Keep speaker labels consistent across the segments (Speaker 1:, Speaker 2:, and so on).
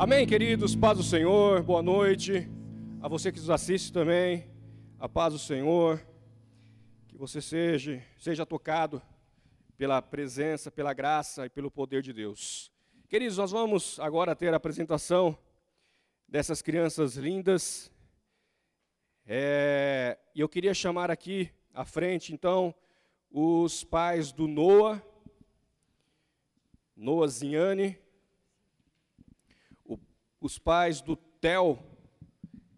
Speaker 1: Amém, queridos, paz do Senhor, boa noite. A você que nos assiste também, a paz do Senhor. Que você seja, seja tocado pela presença, pela graça e pelo poder de Deus. Queridos, nós vamos agora ter a apresentação dessas crianças lindas. É, e eu queria chamar aqui à frente, então, os pais do Noah, Noah Zinhane, os pais do Theo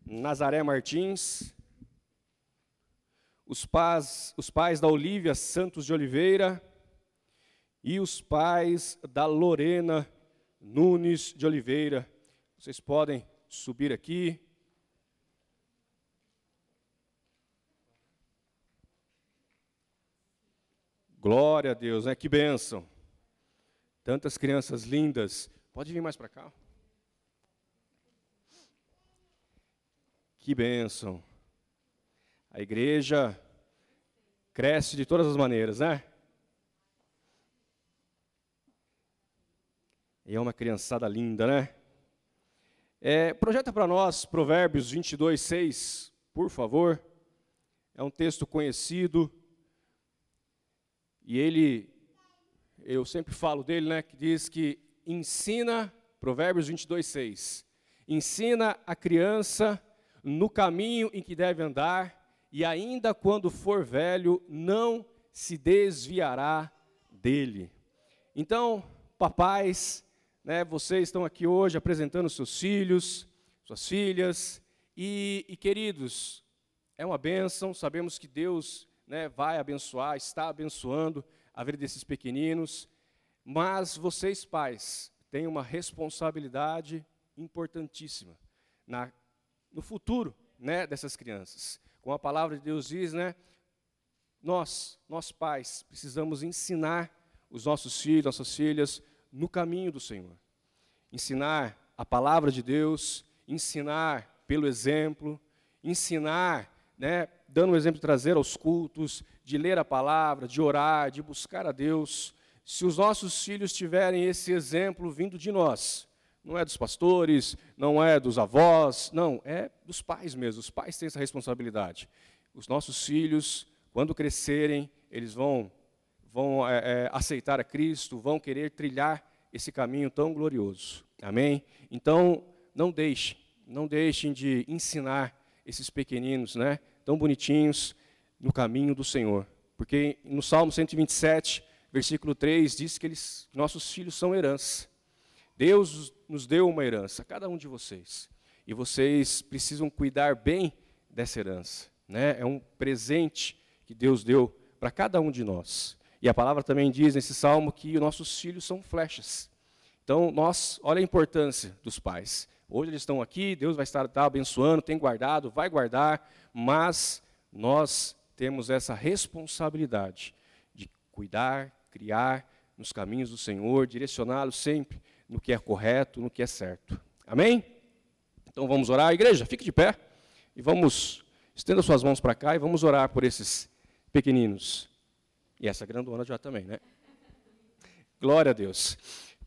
Speaker 1: Nazaré Martins, os pais, os pais da Olívia Santos de Oliveira e os pais da Lorena Nunes de Oliveira. Vocês podem subir aqui. Glória a Deus, né? Que bênção. Tantas crianças lindas. Pode vir mais para cá. Que bênção. A igreja cresce de todas as maneiras, né? E é uma criançada linda, né? É, projeta para nós Provérbios 22, 6, por favor. É um texto conhecido. E ele, eu sempre falo dele, né? Que diz que ensina, Provérbios 22, 6. Ensina a criança no caminho em que deve andar, e ainda quando for velho, não se desviará dele. Então, papais, né, vocês estão aqui hoje apresentando seus filhos, suas filhas, e, e queridos, é uma bênção, sabemos que Deus né, vai abençoar, está abençoando a vida desses pequeninos, mas vocês, pais, têm uma responsabilidade importantíssima na no futuro né, dessas crianças. Como a palavra de Deus diz, né, nós, nós pais, precisamos ensinar os nossos filhos, nossas filhas, no caminho do Senhor. Ensinar a palavra de Deus, ensinar pelo exemplo, ensinar, né, dando o exemplo de trazer aos cultos, de ler a palavra, de orar, de buscar a Deus. Se os nossos filhos tiverem esse exemplo vindo de nós, não é dos pastores, não é dos avós, não, é dos pais mesmo. Os pais têm essa responsabilidade. Os nossos filhos, quando crescerem, eles vão, vão é, é, aceitar a Cristo, vão querer trilhar esse caminho tão glorioso. Amém? Então, não deixem, não deixem de ensinar esses pequeninos, né, tão bonitinhos, no caminho do Senhor. Porque no Salmo 127, versículo 3, diz que eles, nossos filhos são herança. Deus nos deu uma herança, cada um de vocês. E vocês precisam cuidar bem dessa herança. Né? É um presente que Deus deu para cada um de nós. E a palavra também diz nesse salmo que nossos filhos são flechas. Então, nós, olha a importância dos pais. Hoje eles estão aqui, Deus vai estar tá abençoando, tem guardado, vai guardar, mas nós temos essa responsabilidade de cuidar, criar nos caminhos do Senhor, direcioná-los sempre no que é correto, no que é certo. Amém? Então vamos orar. Igreja, fique de pé e vamos, estenda suas mãos para cá e vamos orar por esses pequeninos. E essa grandona já também, né? Glória a Deus.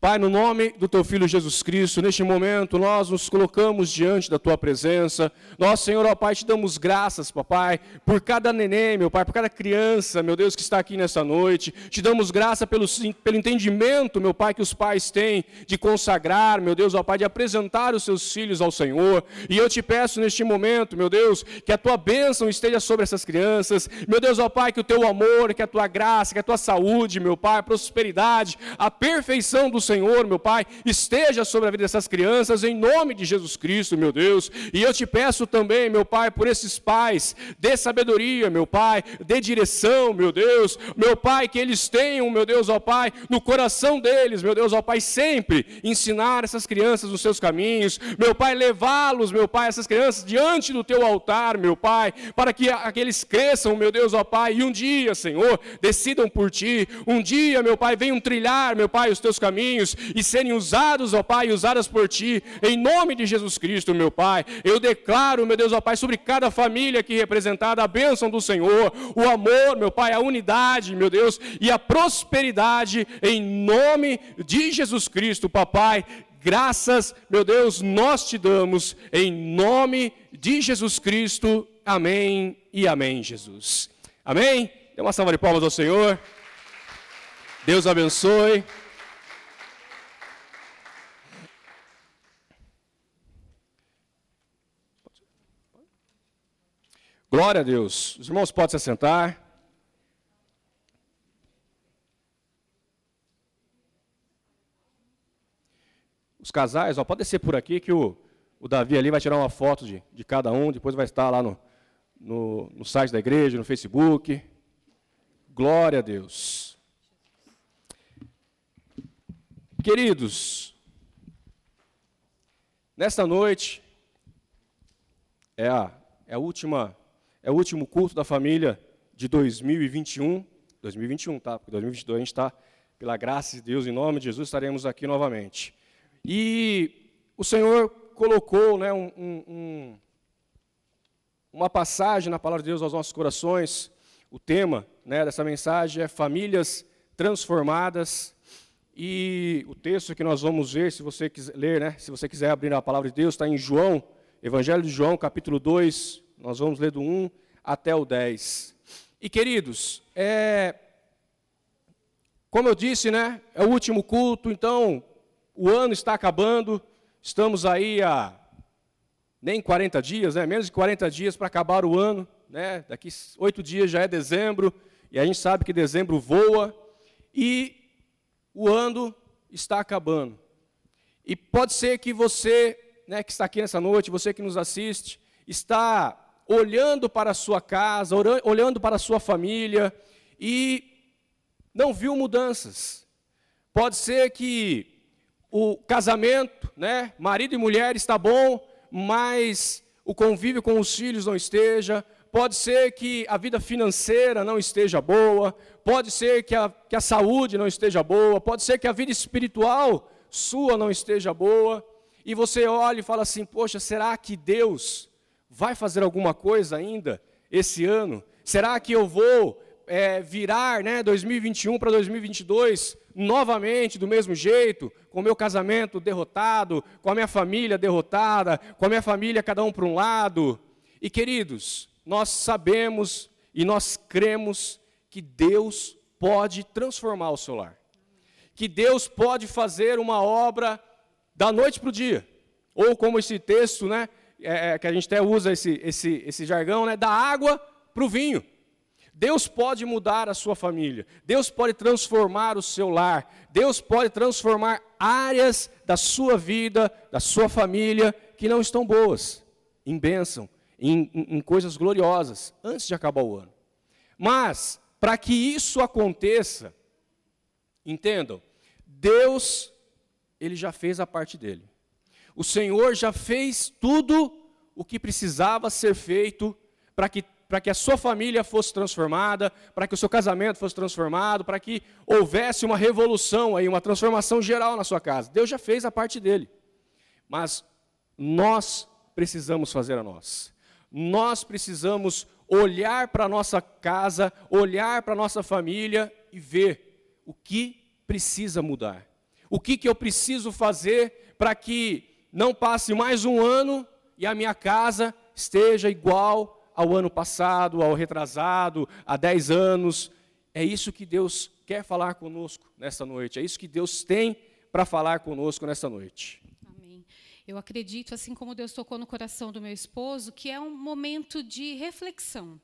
Speaker 1: Pai, no nome do teu filho Jesus Cristo, neste momento nós nos colocamos diante da tua presença. Nós, Senhor, ó Pai, te damos graças, papai, por cada neném, meu Pai, por cada criança, meu Deus, que está aqui nessa noite. Te damos graça pelo, pelo entendimento, meu Pai, que os pais têm de consagrar, meu Deus, ó Pai, de apresentar os seus filhos ao Senhor. E eu te peço neste momento, meu Deus, que a tua bênção esteja sobre essas crianças. Meu Deus, ó Pai, que o teu amor, que a tua graça, que a tua saúde, meu Pai, a prosperidade, a perfeição do Senhor Senhor, meu Pai, esteja sobre a vida dessas crianças, em nome de Jesus Cristo, meu Deus. E eu te peço também, meu Pai, por esses pais, dê sabedoria, meu Pai, dê direção, meu Deus. Meu Pai, que eles tenham, meu Deus, ó Pai, no coração deles, meu Deus, ó Pai, sempre ensinar essas crianças os seus caminhos. Meu Pai, levá-los, meu Pai, essas crianças diante do teu altar, meu Pai, para que aqueles cresçam, meu Deus, ó Pai, e um dia, Senhor, decidam por ti. Um dia, meu Pai, venham trilhar, meu Pai, os teus caminhos e serem usados, ó Pai, usadas por Ti, em nome de Jesus Cristo, meu Pai. Eu declaro, meu Deus, ó Pai, sobre cada família aqui representada, a bênção do Senhor, o amor, meu Pai, a unidade, meu Deus, e a prosperidade, em nome de Jesus Cristo, papai graças, meu Deus, nós te damos, em nome de Jesus Cristo. Amém e amém, Jesus. Amém? Dê uma salva de palmas ao Senhor. Deus abençoe. Glória a Deus. Os irmãos podem se assentar. Os casais, ó, pode descer por aqui que o, o Davi ali vai tirar uma foto de, de cada um, depois vai estar lá no, no, no site da igreja, no Facebook. Glória a Deus. Queridos, nesta noite é a, é a última é o último culto da família de 2021, 2021, tá? Porque 2022 a gente está, pela graça de Deus, em nome de Jesus, estaremos aqui novamente. E o Senhor colocou, né, um, um, uma passagem na palavra de Deus aos nossos corações. O tema né, dessa mensagem é famílias transformadas. E o texto que nós vamos ver, se você quiser ler, né, se você quiser abrir a palavra de Deus, está em João, Evangelho de João, capítulo 2, nós vamos ler do 1 até o 10. E queridos, é, como eu disse, né, é o último culto, então o ano está acabando, estamos aí a nem 40 dias, né, menos de 40 dias para acabar o ano, né, daqui oito dias já é dezembro, e a gente sabe que dezembro voa, e o ano está acabando. E pode ser que você, né, que está aqui nessa noite, você que nos assiste, está olhando para a sua casa, olhando para a sua família e não viu mudanças. Pode ser que o casamento, né, marido e mulher está bom, mas o convívio com os filhos não esteja. Pode ser que a vida financeira não esteja boa. Pode ser que a, que a saúde não esteja boa. Pode ser que a vida espiritual sua não esteja boa. E você olha e fala assim: Poxa, será que Deus vai fazer alguma coisa ainda esse ano? Será que eu vou é, virar né, 2021 para 2022 novamente do mesmo jeito, com o meu casamento derrotado, com a minha família derrotada, com a minha família cada um para um lado? E queridos, nós sabemos e nós cremos que Deus pode transformar o seu lar. Que Deus pode fazer uma obra da noite para o dia. Ou como esse texto, né, é, é, que a gente até usa esse, esse, esse jargão, né, da água para o vinho. Deus pode mudar a sua família, Deus pode transformar o seu lar, Deus pode transformar áreas da sua vida, da sua família, que não estão boas, em bênção, em, em, em coisas gloriosas, antes de acabar o ano. Mas, para que isso aconteça, entendam, Deus, Ele já fez a parte dele. O Senhor já fez tudo o que precisava ser feito para que, para que a sua família fosse transformada, para que o seu casamento fosse transformado, para que houvesse uma revolução aí, uma transformação geral na sua casa. Deus já fez a parte dele. Mas nós precisamos fazer a nós. Nós precisamos olhar para a nossa casa, olhar para a nossa família e ver o que precisa mudar. O que, que eu preciso fazer para que não passe mais um ano e a minha casa esteja igual ao ano passado, ao retrasado, há 10 anos. É isso que Deus quer falar conosco nessa noite. É isso que Deus tem para falar conosco nessa noite.
Speaker 2: Amém. Eu acredito, assim como Deus tocou no coração do meu esposo, que é um momento de reflexão.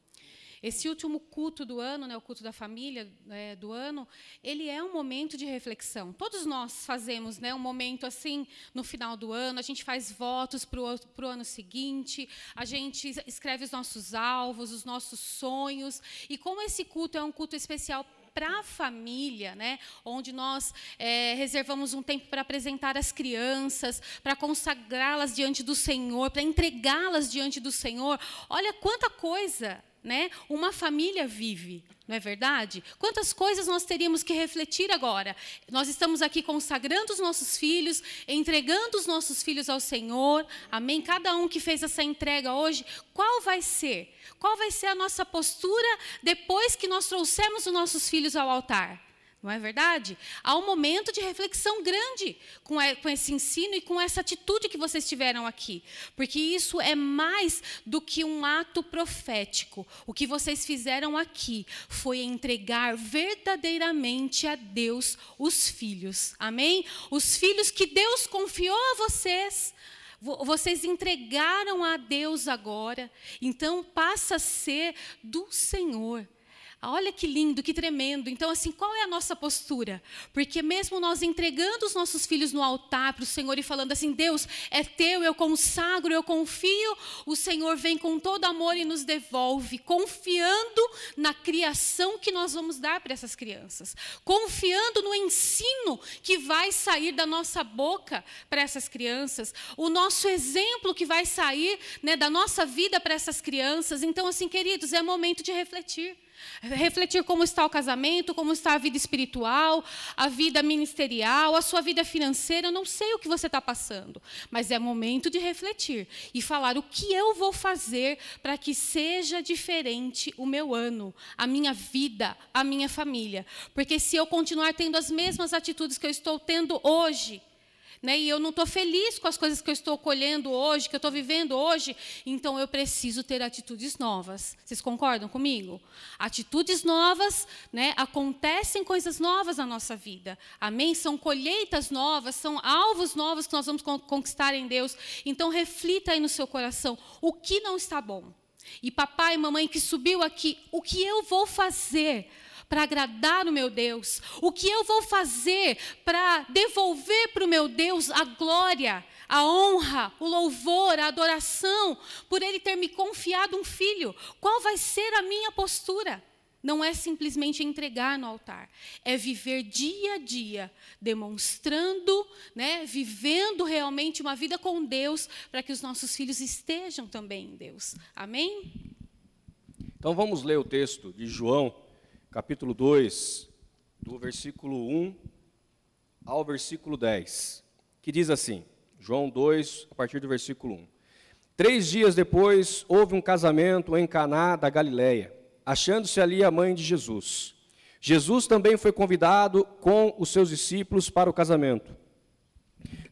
Speaker 2: Esse último culto do ano, né, o culto da família é, do ano, ele é um momento de reflexão. Todos nós fazemos né, um momento assim no final do ano, a gente faz votos para o ano seguinte, a gente escreve os nossos alvos, os nossos sonhos. E como esse culto é um culto especial para a família, né? onde nós é, reservamos um tempo para apresentar as crianças, para consagrá-las diante do Senhor, para entregá-las diante do Senhor. Olha quanta coisa né, uma família vive, não é verdade? Quantas coisas nós teríamos que refletir agora? Nós estamos aqui consagrando os nossos filhos, entregando os nossos filhos ao Senhor, amém? Cada um que fez essa entrega hoje, qual vai ser? Qual vai ser a nossa postura depois que nós trouxermos os nossos filhos ao altar? Não é verdade? Há um momento de reflexão grande com, esse ensino e com essa atitude que vocês tiveram aqui. Porque isso é mais do que um ato profético. O que vocês fizeram aqui foi entregar verdadeiramente a Deus os filhos. Amém? Os filhos que Deus confiou a vocês. Vocês entregaram a Deus agora. Então passa a ser do Senhor. Olha que lindo, que tremendo. Então, assim, qual é a nossa postura? Porque mesmo nós entregando os nossos filhos no altar para o Senhor e falando assim, Deus, é teu, eu consagro, eu confio, o Senhor vem com todo amor e nos devolve, confiando na criação que nós vamos dar para essas crianças, confiando no ensino que vai sair da nossa boca para essas crianças, o nosso exemplo que vai sair né, da nossa vida para essas crianças. Então, assim, queridos, é momento de refletir. Refletir como está o casamento, como está a vida espiritual, a vida ministerial, a sua vida financeira. Eu não sei o que você está passando, mas é momento de refletir e falar o que eu vou fazer para que seja diferente o meu ano, a minha vida, a minha família. Porque se eu continuar tendo as mesmas atitudes que eu estou tendo hoje, né, e eu não estou feliz com as coisas que eu estou colhendo hoje, que eu estou vivendo hoje, então eu preciso ter atitudes novas. Vocês concordam comigo? Atitudes novas, né, acontecem coisas novas na nossa vida. Amém? São colheitas novas, são alvos novos que nós vamos conquistar em Deus. Então reflita aí no seu coração o que não está bom. E papai e mamãe que subiu aqui, o que eu vou fazer para agradar o meu Deus? O que eu vou fazer para devolver para o meu Deus a glória, a honra, o louvor, a adoração, por Ele ter me confiado um filho? Qual vai ser a minha postura? Não é simplesmente entregar no altar, é viver dia a dia, demonstrando, né, vivendo realmente uma vida com Deus, para que os nossos filhos estejam também em Deus. Amém?
Speaker 1: Então vamos ler o texto de João, capítulo 2, do versículo 1 ao versículo 10, que diz assim: João 2, a partir do versículo 1. Três dias depois, houve um casamento em Caná da Galileia, achando-se ali a mãe de Jesus. Jesus também foi convidado com os seus discípulos para o casamento.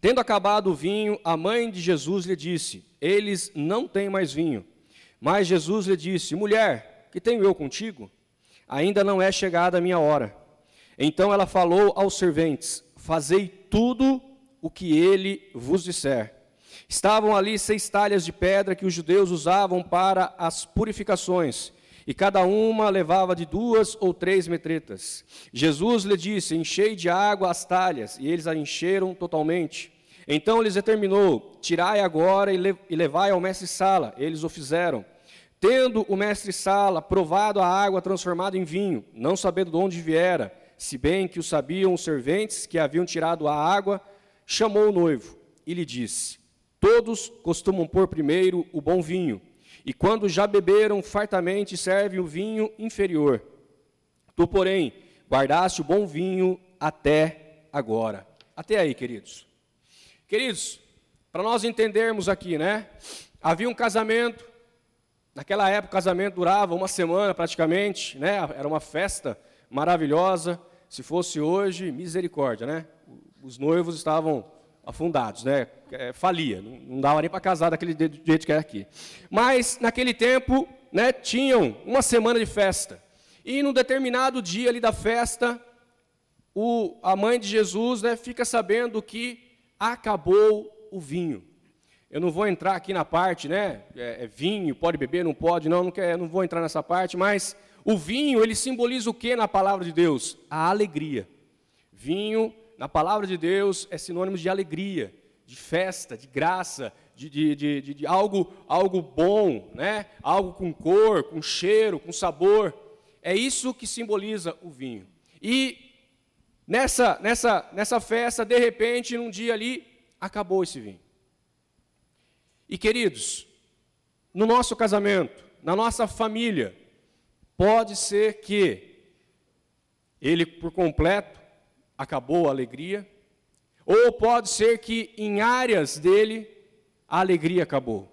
Speaker 1: Tendo acabado o vinho, a mãe de Jesus lhe disse: Eles não têm mais vinho. Mas Jesus lhe disse: Mulher, que tenho eu contigo? Ainda não é chegada a minha hora. Então ela falou aos serventes: Fazei tudo o que ele vos disser. Estavam ali seis talhas de pedra que os judeus usavam para as purificações, e cada uma levava de duas ou três metretas. Jesus lhe disse: Enchei de água as talhas, e eles a encheram totalmente. Então lhes determinou: Tirai agora e levai ao mestre-sala. Eles o fizeram. Tendo o mestre Sala provado a água transformada em vinho, não sabendo de onde viera, se bem que o sabiam os serventes que haviam tirado a água, chamou o noivo e lhe disse: Todos costumam pôr primeiro o bom vinho, e quando já beberam fartamente, servem o vinho inferior. Tu, porém, guardaste o bom vinho até agora. Até aí, queridos. Queridos, para nós entendermos aqui, né? Havia um casamento Naquela época o casamento durava uma semana praticamente, né? Era uma festa maravilhosa. Se fosse hoje, misericórdia, né? Os noivos estavam afundados, né? É, falia, não, dava nem para casar daquele jeito que era aqui. Mas naquele tempo, né, tinham uma semana de festa. E num determinado dia ali da festa, o, a mãe de Jesus, né, fica sabendo que acabou o vinho. Eu não vou entrar aqui na parte, né? É, é vinho, pode beber, não pode, não, não, quer, não vou entrar nessa parte, mas o vinho, ele simboliza o que na palavra de Deus? A alegria. Vinho, na palavra de Deus, é sinônimo de alegria, de festa, de graça, de, de, de, de, algo, algo bom, né? algo com cor, com cheiro, com sabor. É isso que simboliza o vinho. E nessa, nessa, nessa festa, de repente, num dia ali, acabou esse vinho. E queridos, no nosso casamento, na nossa família, pode ser que ele por completo acabou a alegria, ou pode ser que em áreas dele a alegria acabou.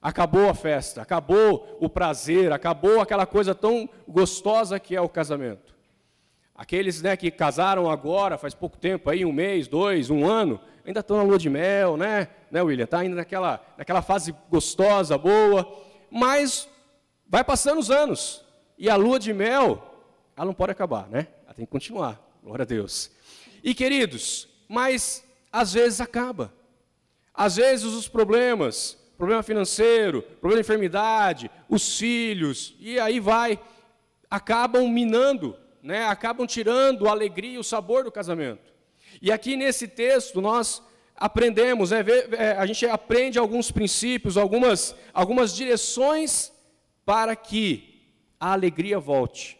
Speaker 1: Acabou a festa, acabou o prazer, acabou aquela coisa tão gostosa que é o casamento. Aqueles né, que casaram agora, faz pouco tempo, aí, um mês, dois, um ano, ainda estão na lua de mel, né, né William? Está ainda naquela, naquela fase gostosa, boa. Mas vai passando os anos. E a lua de mel, ela não pode acabar, né? Ela tem que continuar. Glória a Deus. E queridos, mas às vezes acaba. Às vezes os problemas, problema financeiro, problema de enfermidade, os filhos, e aí vai, acabam minando né, acabam tirando a alegria, o sabor do casamento. E aqui nesse texto nós aprendemos, né, a gente aprende alguns princípios, algumas, algumas direções para que a alegria volte,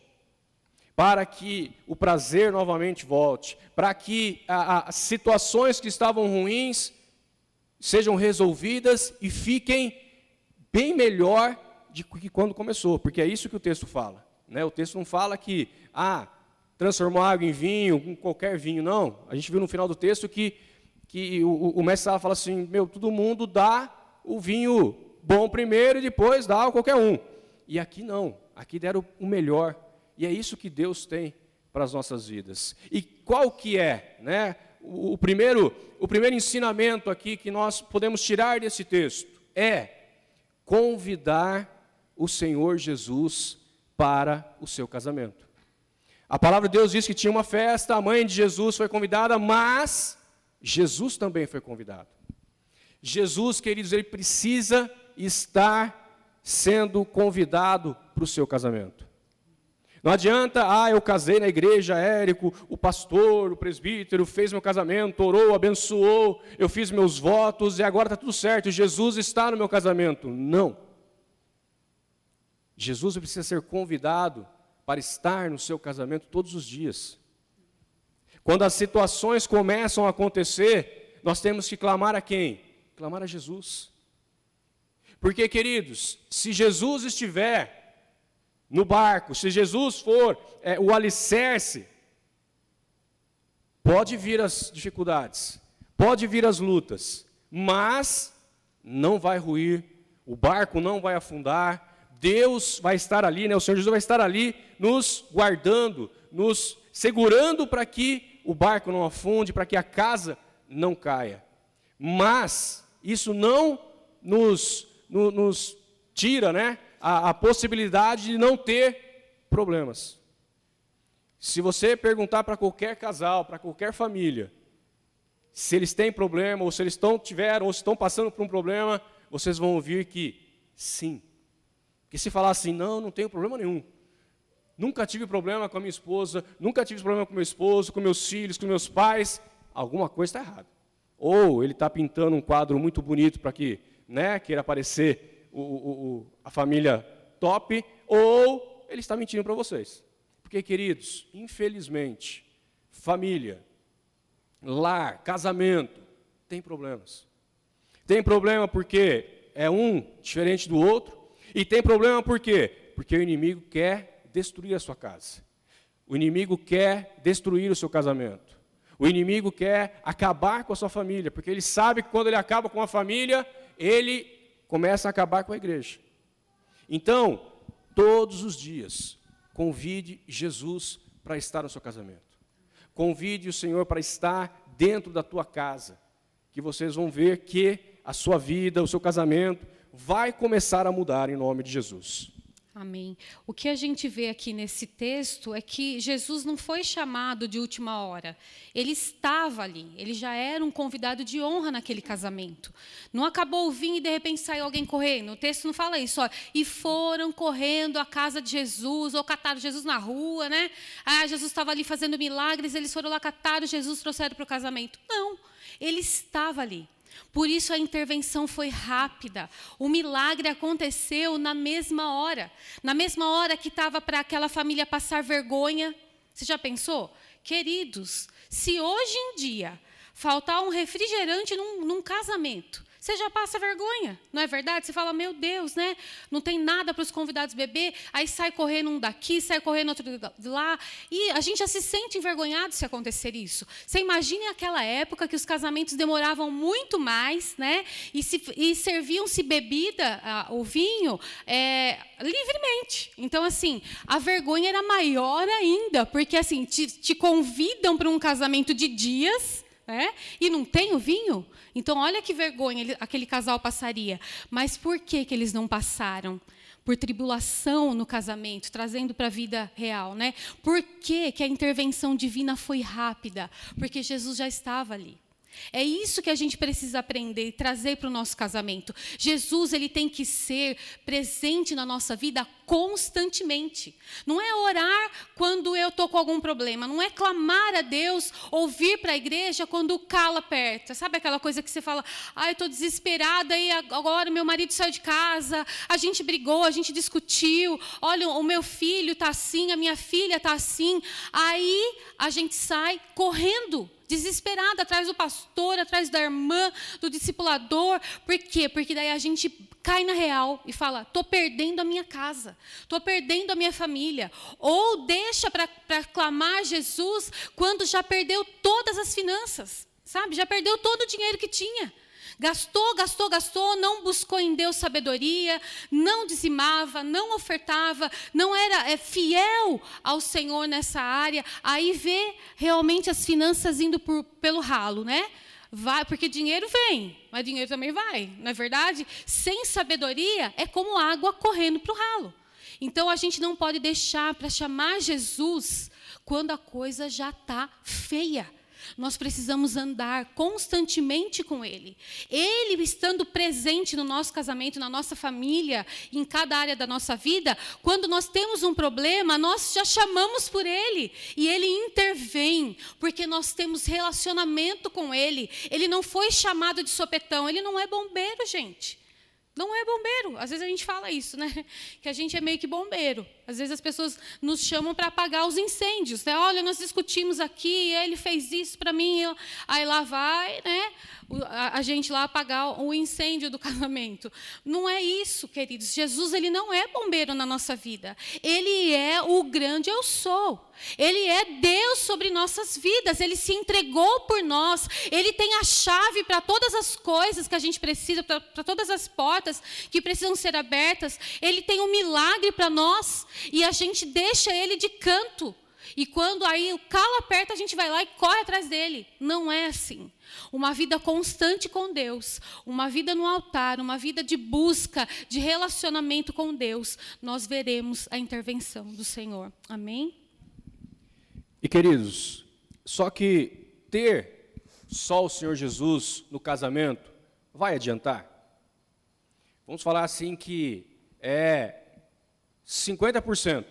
Speaker 1: para que o prazer novamente volte, para que as situações que estavam ruins sejam resolvidas e fiquem bem melhor de que quando começou, porque é isso que o texto fala. Né? O texto não fala que ah, transformou água em vinho, com qualquer vinho. Não. A gente viu no final do texto que, que o, o mestre fala assim: meu, todo mundo dá o vinho bom primeiro e depois dá a qualquer um. E aqui não. Aqui deram o melhor. E é isso que Deus tem para as nossas vidas. E qual que é, né? O, o primeiro, o primeiro ensinamento aqui que nós podemos tirar desse texto é convidar o Senhor Jesus para o seu casamento. A palavra de Deus diz que tinha uma festa, a mãe de Jesus foi convidada, mas Jesus também foi convidado. Jesus, queridos, ele precisa estar sendo convidado para o seu casamento. Não adianta, ah, eu casei na igreja, Érico, o pastor, o presbítero fez meu casamento, orou, abençoou, eu fiz meus votos e agora está tudo certo, Jesus está no meu casamento. Não. Jesus precisa ser convidado para estar no seu casamento todos os dias. Quando as situações começam a acontecer, nós temos que clamar a quem? Clamar a Jesus. Porque, queridos, se Jesus estiver no barco, se Jesus for é, o alicerce, pode vir as dificuldades, pode vir as lutas, mas não vai ruir, o barco não vai afundar, Deus vai estar ali, né? o Senhor Jesus vai estar ali nos guardando, nos segurando para que o barco não afunde, para que a casa não caia. Mas isso não nos, no, nos tira né, a, a possibilidade de não ter problemas. Se você perguntar para qualquer casal, para qualquer família, se eles têm problema, ou se eles estão, tiveram, ou se estão passando por um problema, vocês vão ouvir que sim, que se falar assim, não, não tenho problema nenhum. Nunca tive problema com a minha esposa, nunca tive problema com meu esposo, com meus filhos, com meus pais, alguma coisa está errada. Ou ele está pintando um quadro muito bonito para que né, queira aparecer o, o, o, a família top, ou ele está mentindo para vocês. Porque, queridos, infelizmente, família, lar, casamento, tem problemas. Tem problema porque é um diferente do outro, e tem problema por quê? Porque o inimigo quer destruir a sua casa. O inimigo quer destruir o seu casamento. O inimigo quer acabar com a sua família, porque ele sabe que quando ele acaba com a família, ele começa a acabar com a igreja. Então, todos os dias, convide Jesus para estar no seu casamento. Convide o Senhor para estar dentro da tua casa, que vocês vão ver que a sua vida, o seu casamento vai começar a mudar em nome de Jesus.
Speaker 2: Amém. O que a gente vê aqui nesse texto é que Jesus não foi chamado de última hora. Ele estava ali, ele já era um convidado de honra naquele casamento. Não acabou o vinho e de repente saiu alguém correndo. O texto não fala isso. E foram correndo à casa de Jesus, ou cataram Jesus na rua, né? Ah, Jesus estava ali fazendo milagres, eles foram lá, cataram Jesus, trouxeram para o casamento. Não, ele estava ali. Por isso a intervenção foi rápida. O milagre aconteceu na mesma hora. Na mesma hora que estava para aquela família passar vergonha. Você já pensou? Queridos, se hoje em dia faltar um refrigerante num, num casamento, você já passa vergonha, não é verdade? Você fala, meu Deus, né? Não tem nada para os convidados beber, aí sai correndo um daqui, sai correndo outro de lá, e a gente já se sente envergonhado se acontecer isso. Você imagine aquela época que os casamentos demoravam muito mais, né? E, se, e serviam-se bebida, o vinho, é, livremente. Então, assim, a vergonha era maior ainda, porque assim, te, te convidam para um casamento de dias, né? E não tem o vinho? Então, olha que vergonha ele, aquele casal passaria. Mas por que, que eles não passaram? Por tribulação no casamento, trazendo para a vida real. Né? Por que, que a intervenção divina foi rápida? Porque Jesus já estava ali. É isso que a gente precisa aprender e trazer para o nosso casamento. Jesus ele tem que ser presente na nossa vida constantemente. Não é orar quando eu estou com algum problema, não é clamar a Deus, ouvir para a igreja quando o calo aperta. Sabe aquela coisa que você fala, ah, eu estou desesperada e agora meu marido saiu de casa, a gente brigou, a gente discutiu, olha, o meu filho está assim, a minha filha está assim. Aí a gente sai correndo desesperada atrás do pastor, atrás da irmã, do discipulador. Por quê? Porque daí a gente cai na real e fala: estou perdendo a minha casa, estou perdendo a minha família. Ou deixa para clamar Jesus quando já perdeu todas as finanças, sabe? Já perdeu todo o dinheiro que tinha. Gastou, gastou, gastou, não buscou em Deus sabedoria, não dizimava, não ofertava, não era é, fiel ao Senhor nessa área. Aí vê realmente as finanças indo por, pelo ralo, né? Vai, porque dinheiro vem, mas dinheiro também vai, não é verdade? Sem sabedoria é como água correndo para o ralo. Então a gente não pode deixar para chamar Jesus quando a coisa já está feia. Nós precisamos andar constantemente com Ele. Ele estando presente no nosso casamento, na nossa família, em cada área da nossa vida, quando nós temos um problema, nós já chamamos por Ele e Ele intervém, porque nós temos relacionamento com Ele. Ele não foi chamado de sopetão, Ele não é bombeiro, gente. Não é bombeiro. Às vezes a gente fala isso, né? Que a gente é meio que bombeiro. Às vezes as pessoas nos chamam para apagar os incêndios. Né? Olha, nós discutimos aqui, ele fez isso para mim. Aí lá vai, né? a gente lá apagar o incêndio do casamento. Não é isso, queridos. Jesus ele não é bombeiro na nossa vida. Ele é o grande eu sou. Ele é Deus sobre nossas vidas. Ele se entregou por nós. Ele tem a chave para todas as coisas que a gente precisa, para todas as portas que precisam ser abertas. Ele tem um milagre para nós e a gente deixa ele de canto. E quando aí o calo aperta, a gente vai lá e corre atrás dele. Não é assim. Uma vida constante com Deus, uma vida no altar, uma vida de busca, de relacionamento com Deus, nós veremos a intervenção do Senhor. Amém?
Speaker 1: E queridos, só que ter só o Senhor Jesus no casamento vai adiantar? Vamos falar assim que é 50%,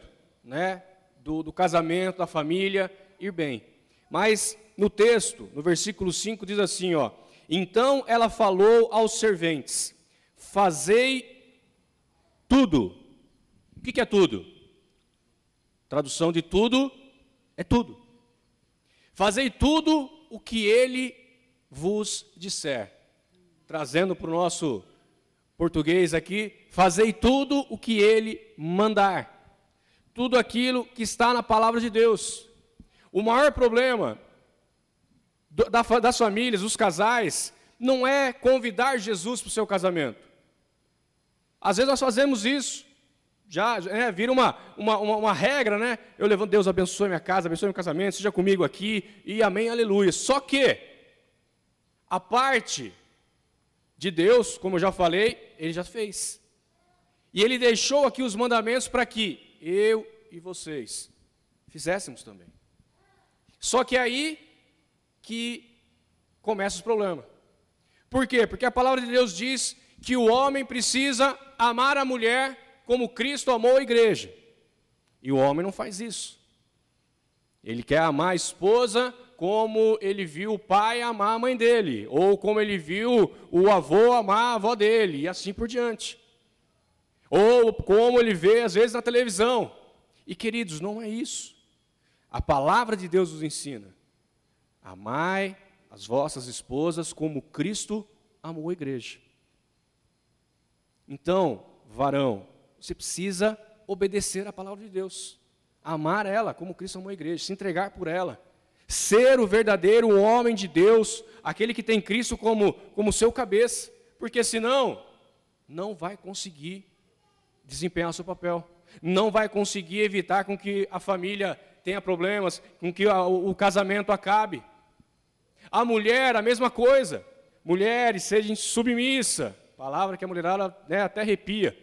Speaker 1: né? do, do casamento, da família, ir bem. Mas no texto, no versículo 5, diz assim: ó, Então ela falou aos serventes: Fazei tudo. O que, que é tudo? Tradução de tudo é tudo. Fazei tudo o que ele vos disser. Trazendo para o nosso português aqui, fazei tudo o que ele mandar tudo aquilo que está na palavra de Deus. O maior problema das famílias, dos casais, não é convidar Jesus para o seu casamento. Às vezes nós fazemos isso, já é, vira uma, uma, uma, uma, regra, né? Eu levanto, Deus abençoe minha casa, abençoe meu casamento, seja comigo aqui, e amém, aleluia. Só que, a parte de Deus, como eu já falei, ele já fez. E ele deixou aqui os mandamentos para que eu e vocês fizéssemos também. Só que é aí que começa os problemas. Por quê? Porque a palavra de Deus diz que o homem precisa amar a mulher como Cristo amou a igreja. E o homem não faz isso. Ele quer amar a esposa como ele viu o pai amar a mãe dele, ou como ele viu o avô amar a avó dele, e assim por diante. Ou como ele vê, às vezes, na televisão. E, queridos, não é isso. A palavra de Deus nos ensina: amai as vossas esposas como Cristo amou a igreja. Então, varão, você precisa obedecer à palavra de Deus, amar ela como Cristo amou a igreja, se entregar por ela, ser o verdadeiro homem de Deus, aquele que tem Cristo como, como seu cabeça, porque senão não vai conseguir desempenhar seu papel, não vai conseguir evitar com que a família tenha problemas, com que o casamento acabe. A mulher, a mesma coisa. Mulheres, sejam submissa. Palavra que a mulherada né, até arrepia.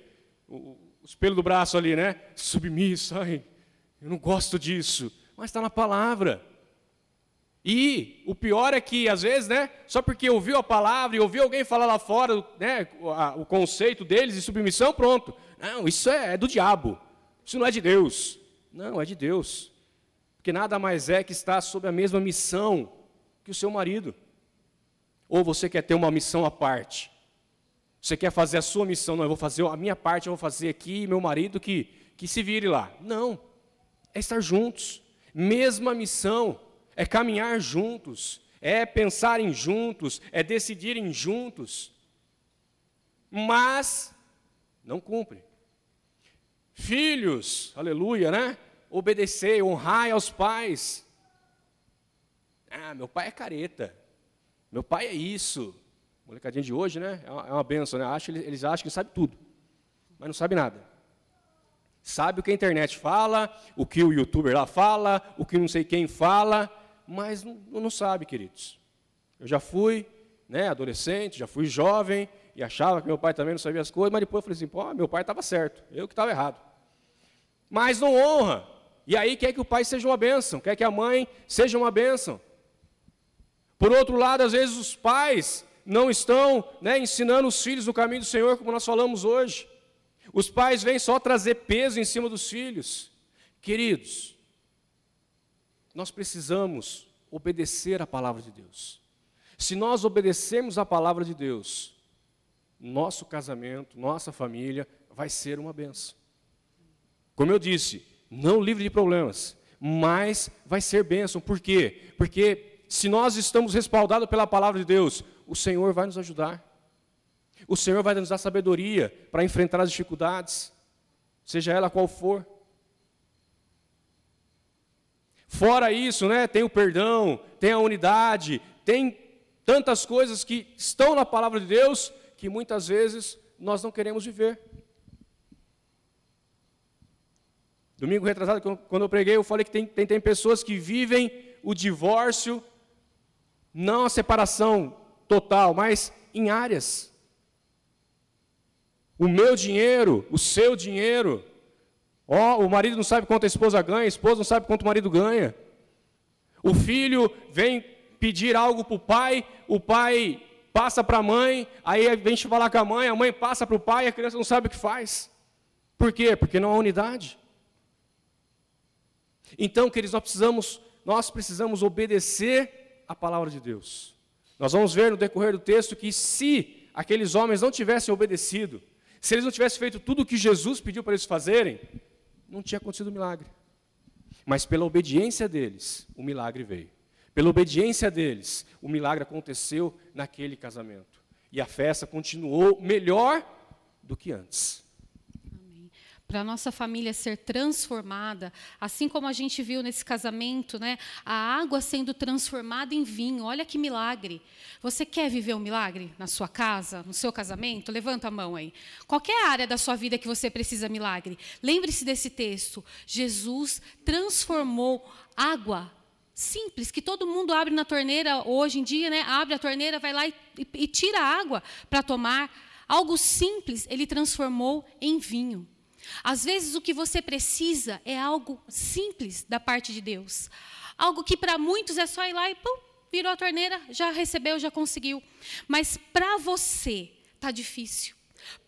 Speaker 1: O, os pelos do braço ali, né? Submissa, ai, eu não gosto disso. Mas está na palavra. E o pior é que, às vezes, né, só porque ouviu a palavra e ouviu alguém falar lá fora né, o, conceito deles de submissão, pronto. Não, isso é, é do diabo. Isso não é de Deus. Não, é de Deus. Porque nada mais é que estar sob a mesma missão que o seu marido. Ou você quer ter uma missão à parte? Você quer fazer a sua missão? Não, eu vou fazer a minha parte, eu vou fazer aqui, meu marido que, que se vire lá. Não. É estar juntos. Mesma missão. É caminhar juntos. É pensarem juntos. É decidirem juntos. Mas não cumpre. Filhos, aleluia, né? Obedecei, honrai aos pais. Ah, meu pai é careta. Meu pai é isso. Molecadinha de hoje, né? É uma, é uma benção, né? Acho, eles acham que sabe tudo, mas não sabe nada. Sabe o que a internet fala, o que o youtuber lá fala, o que não sei quem fala, mas não, não sabe, queridos. Eu já fui né, adolescente, já fui jovem, e achava que meu pai também não sabia as coisas, mas depois eu falei assim, pô, meu pai estava certo, eu que estava errado. Mas não honra. E aí quer que o pai seja uma bênção, quer que a mãe seja uma bênção. Por outro lado, às vezes os pais não estão né, ensinando os filhos o caminho do Senhor, como nós falamos hoje. Os pais vêm só trazer peso em cima dos filhos. Queridos, nós precisamos obedecer a palavra de Deus. Se nós obedecermos a palavra de Deus, nosso casamento, nossa família vai ser uma benção. Como eu disse, não livre de problemas, mas vai ser bênção. Por quê? Porque se nós estamos respaldados pela palavra de Deus, o Senhor vai nos ajudar. O Senhor vai nos dar sabedoria para enfrentar as dificuldades, seja ela qual for. Fora isso, né, tem o perdão, tem a unidade, tem tantas coisas que estão na palavra de Deus que muitas vezes nós não queremos viver. Domingo retrasado, quando eu preguei, eu falei que tem, tem, tem pessoas que vivem o divórcio, não a separação total, mas em áreas. O meu dinheiro, o seu dinheiro. Ó, oh, o marido não sabe quanto a esposa ganha, a esposa não sabe quanto o marido ganha. O filho vem pedir algo para o pai, o pai passa para a mãe, aí vem falar com a mãe, a mãe passa para o pai, a criança não sabe o que faz. Por quê? Porque não há unidade. Então, queridos, nós precisamos, nós precisamos obedecer a palavra de Deus. Nós vamos ver no decorrer do texto que se aqueles homens não tivessem obedecido, se eles não tivessem feito tudo o que Jesus pediu para eles fazerem, não tinha acontecido o milagre. Mas pela obediência deles, o milagre veio. Pela obediência deles, o milagre aconteceu naquele casamento. E a festa continuou melhor do que antes.
Speaker 2: Para a nossa família ser transformada, assim como a gente viu nesse casamento, né, a água sendo transformada em vinho. Olha que milagre. Você quer viver um milagre na sua casa, no seu casamento? Levanta a mão aí. Qualquer área da sua vida que você precisa milagre. Lembre-se desse texto. Jesus transformou água simples, que todo mundo abre na torneira hoje em dia, né? Abre a torneira, vai lá e, e tira a água para tomar. Algo simples, ele transformou em vinho. Às vezes o que você precisa é algo simples da parte de Deus. Algo que para muitos é só ir lá e pum, virou a torneira, já recebeu, já conseguiu. Mas para você está difícil.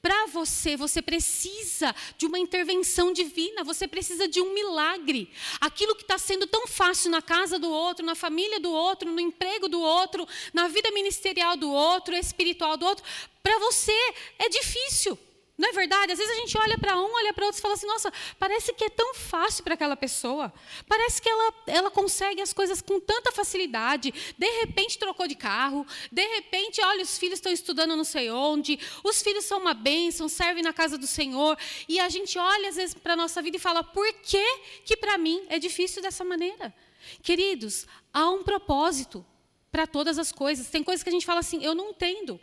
Speaker 2: Para você, você precisa de uma intervenção divina, você precisa de um milagre. Aquilo que está sendo tão fácil na casa do outro, na família do outro, no emprego do outro, na vida ministerial do outro, espiritual do outro, para você é difícil. Não é verdade? Às vezes a gente olha para um, olha para outro e fala assim: nossa, parece que é tão fácil para aquela pessoa. Parece que ela, ela consegue as coisas com tanta facilidade. De repente trocou de carro. De repente, olha, os filhos estão estudando não sei onde. Os filhos são uma bênção, servem na casa do Senhor. E a gente olha às vezes para a nossa vida e fala: por que, que para mim é difícil dessa maneira? Queridos, há um propósito para todas as coisas. Tem coisas que a gente fala assim: eu não entendo.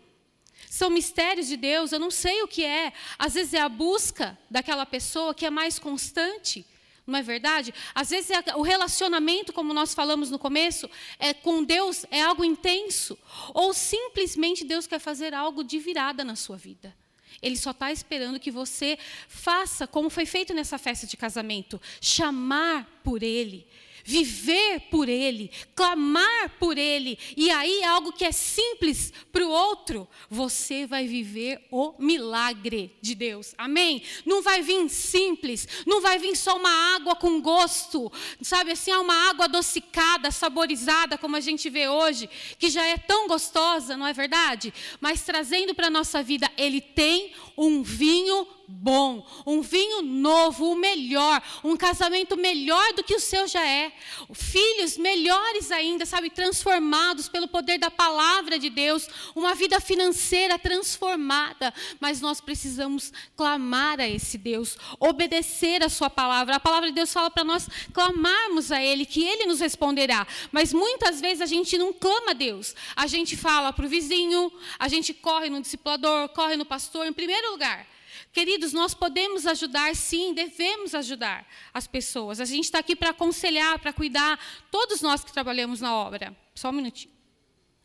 Speaker 2: São mistérios de Deus, eu não sei o que é. Às vezes é a busca daquela pessoa que é mais constante, não é verdade? Às vezes é o relacionamento, como nós falamos no começo, é com Deus é algo intenso. Ou simplesmente Deus quer fazer algo de virada na sua vida. Ele só está esperando que você faça como foi feito nessa festa de casamento chamar por Ele viver por Ele, clamar por Ele, e aí algo que é simples para o outro, você vai viver o milagre de Deus. Amém? Não vai vir simples, não vai vir só uma água com gosto, sabe assim, é uma água adocicada, saborizada, como a gente vê hoje, que já é tão gostosa, não é verdade? Mas trazendo para a nossa vida, Ele tem um vinho bom, um vinho novo, o melhor, um casamento melhor do que o seu já é, filhos melhores ainda, sabe, transformados pelo poder da palavra de Deus, uma vida financeira transformada, mas nós precisamos clamar a esse Deus, obedecer a sua palavra. A palavra de Deus fala para nós clamarmos a ele, que ele nos responderá. Mas muitas vezes a gente não clama a Deus. A gente fala para o vizinho, a gente corre no discipulador, corre no pastor em primeiro lugar. Queridos, nós podemos ajudar, sim, devemos ajudar as pessoas. A gente está aqui para aconselhar, para cuidar, todos nós que trabalhamos na obra. Só um minutinho.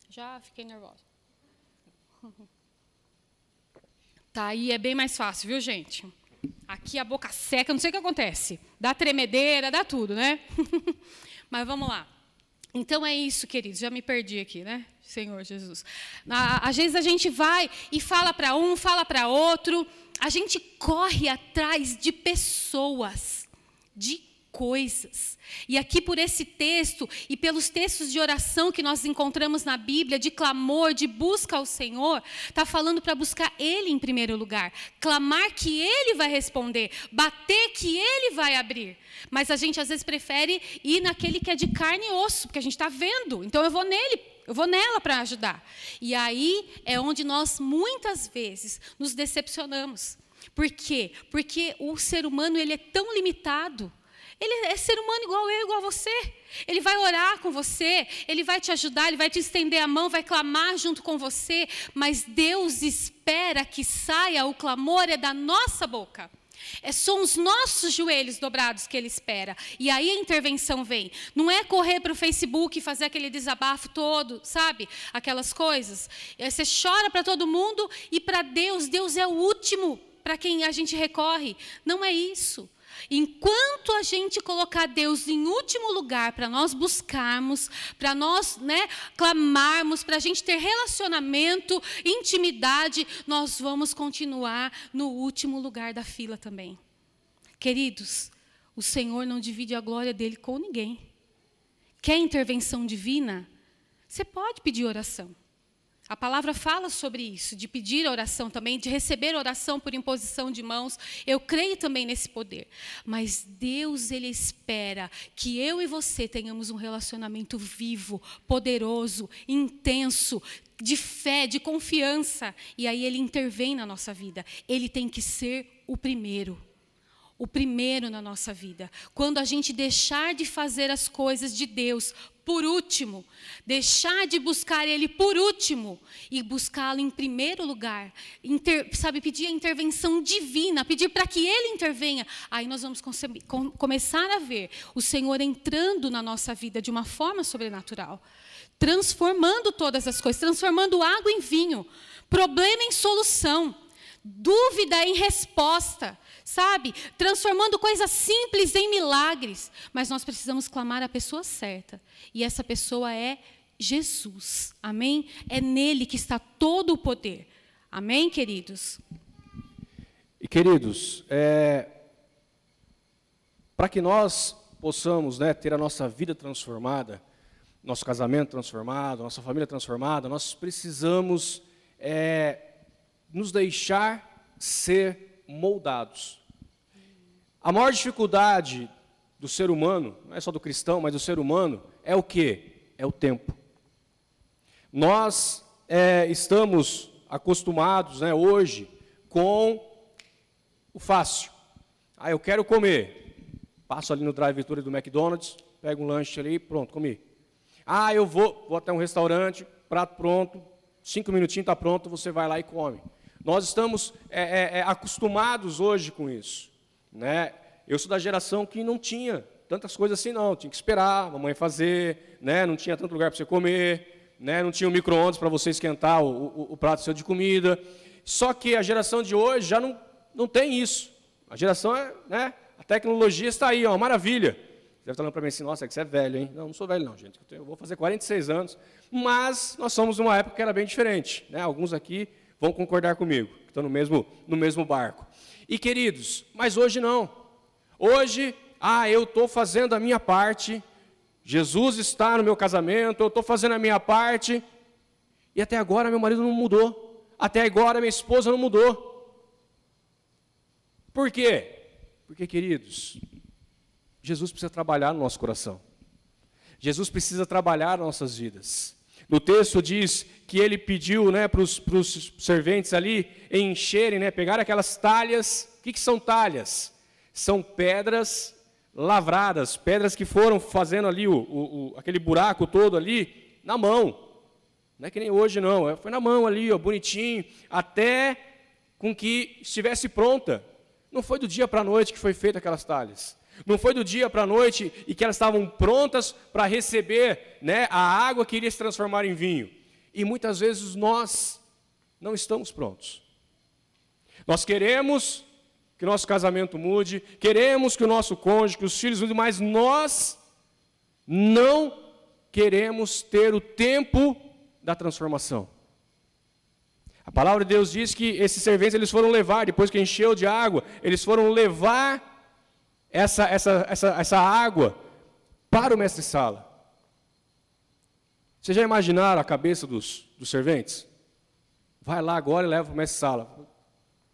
Speaker 2: Já fiquei nervosa. Tá, aí é bem mais fácil, viu, gente? Aqui a boca seca, não sei o que acontece. Dá tremedeira, dá tudo, né? Mas vamos lá. Então é isso, queridos. Já me perdi aqui, né? Senhor Jesus. Às vezes a gente vai e fala para um, fala para outro, a gente corre atrás de pessoas, de coisas. E aqui por esse texto e pelos textos de oração que nós encontramos na Bíblia, de clamor, de busca ao Senhor, está falando para buscar Ele em primeiro lugar, clamar que Ele vai responder, bater que Ele vai abrir. Mas a gente às vezes prefere ir naquele que é de carne e osso, porque a gente está vendo, então eu vou nele eu vou nela para ajudar. E aí é onde nós muitas vezes nos decepcionamos. Por quê? Porque o ser humano ele é tão limitado. Ele é ser humano igual eu, igual você. Ele vai orar com você, ele vai te ajudar, ele vai te estender a mão, vai clamar junto com você, mas Deus espera que saia o clamor é da nossa boca. É, são os nossos joelhos dobrados que ele espera. E aí a intervenção vem. Não é correr para o Facebook e fazer aquele desabafo todo, sabe? Aquelas coisas. É, você chora para todo mundo e para Deus, Deus é o último para quem a gente recorre. Não é isso. Enquanto a gente colocar Deus em último lugar para nós buscarmos, para nós né, clamarmos, para a gente ter relacionamento, intimidade, nós vamos continuar no último lugar da fila também. Queridos, o Senhor não divide a glória dele com ninguém. Quer intervenção divina? Você pode pedir oração. A palavra fala sobre isso, de pedir oração também, de receber oração por imposição de mãos. Eu creio também nesse poder. Mas Deus, Ele espera que eu e você tenhamos um relacionamento vivo, poderoso, intenso, de fé, de confiança. E aí Ele intervém na nossa vida. Ele tem que ser o primeiro o primeiro na nossa vida. Quando a gente deixar de fazer as coisas de Deus por último, deixar de buscar Ele por último e buscá-lo em primeiro lugar, inter, sabe, pedir a intervenção divina, pedir para que Ele intervenha, aí nós vamos com, começar a ver o Senhor entrando na nossa vida de uma forma sobrenatural, transformando todas as coisas, transformando água em vinho, problema em solução, dúvida em resposta sabe? Transformando coisas simples em milagres. Mas nós precisamos clamar a pessoa certa. E essa pessoa é Jesus. Amém? É nele que está todo o poder. Amém, queridos?
Speaker 1: E queridos, é, para que nós possamos né, ter a nossa vida transformada, nosso casamento transformado, nossa família transformada, nós precisamos é, nos deixar ser moldados. A maior dificuldade do ser humano, não é só do cristão, mas do ser humano, é o que? É o tempo. Nós é, estamos acostumados né, hoje com o fácil. Ah, eu quero comer. Passo ali no drive-thru do McDonald's, pego um lanche ali, pronto, comi. Ah, eu vou, vou até um restaurante, prato pronto, cinco minutinhos está pronto, você vai lá e come. Nós estamos é, é, é, acostumados hoje com isso. Né? Eu sou da geração que não tinha tantas coisas assim, não. Tinha que esperar a mamãe fazer, né? não tinha tanto lugar para você comer, né? não tinha um micro-ondas para você esquentar o, o, o, prato seu de comida. Só que a geração de hoje já não, não tem isso. A geração é, né? a tecnologia está aí, uma maravilha. Você deve estar falando para mim assim, nossa, é que você é velho, hein? Não, não sou velho não, gente. Eu vou fazer 46 anos, mas nós somos numa época que era bem diferente. Né? Alguns aqui vão concordar comigo, estão no mesmo, no mesmo barco. E queridos, mas hoje não. Hoje, ah, eu estou fazendo a minha parte, Jesus está no meu casamento, eu estou fazendo a minha parte, e até agora meu marido não mudou, até agora minha esposa não mudou. Por quê? Porque, queridos, Jesus precisa trabalhar no nosso coração. Jesus precisa trabalhar nossas vidas. No texto diz que ele pediu né, para os serventes ali encherem, né, pegar aquelas talhas. O que, que são talhas? São pedras lavradas, pedras que foram fazendo ali o, o, o, aquele buraco todo ali na mão. Não é que nem hoje não, é, foi na mão ali, ó, bonitinho, até com que estivesse pronta. Não foi do dia para a noite que foi feita aquelas talhas. Não foi do dia para a noite e que elas estavam prontas para receber né, a água que iria se transformar em vinho. E muitas vezes nós não estamos prontos. Nós queremos que o nosso casamento mude, queremos que o nosso cônjuge, os filhos mudem, mas nós não queremos ter o tempo da transformação. A palavra de Deus diz que esses serventes eles foram levar, depois que encheu de água, eles foram levar essa, essa, essa, essa água para o mestre-sala. Vocês já imaginaram a cabeça dos, dos serventes? Vai lá agora e leva para o mestre-sala.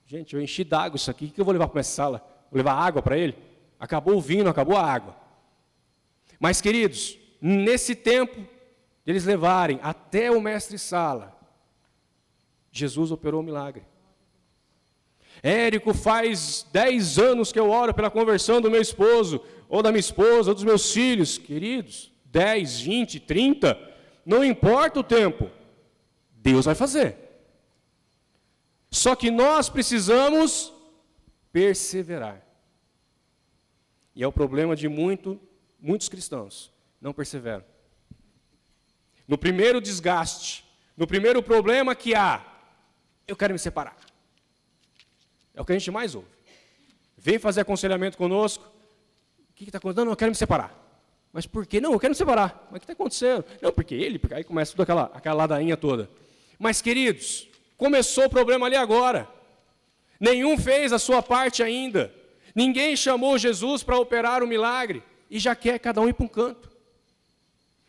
Speaker 1: Gente, eu enchi d'água isso aqui, o que eu vou levar para o mestre-sala? Vou levar água para ele? Acabou o vinho, acabou a água. Mas, queridos, nesse tempo eles levarem até o mestre-sala, Jesus operou o milagre. Érico, faz 10 anos que eu oro pela conversão do meu esposo, ou da minha esposa, ou dos meus filhos. Queridos, 10, 20, 30, não importa o tempo, Deus vai fazer. Só que nós precisamos perseverar. E é o problema de muito, muitos cristãos, não perseveram. No primeiro desgaste, no primeiro problema que há, eu quero me separar. É o que a gente mais ouve. Vem fazer aconselhamento conosco. O que está acontecendo? Não, eu quero me separar. Mas por quê? Não, eu quero me separar. Mas o que está acontecendo? Não, porque ele, porque aí começa toda aquela, aquela ladainha toda. Mas, queridos, começou o problema ali agora. Nenhum fez a sua parte ainda. Ninguém chamou Jesus para operar o milagre. E já quer cada um ir para um canto.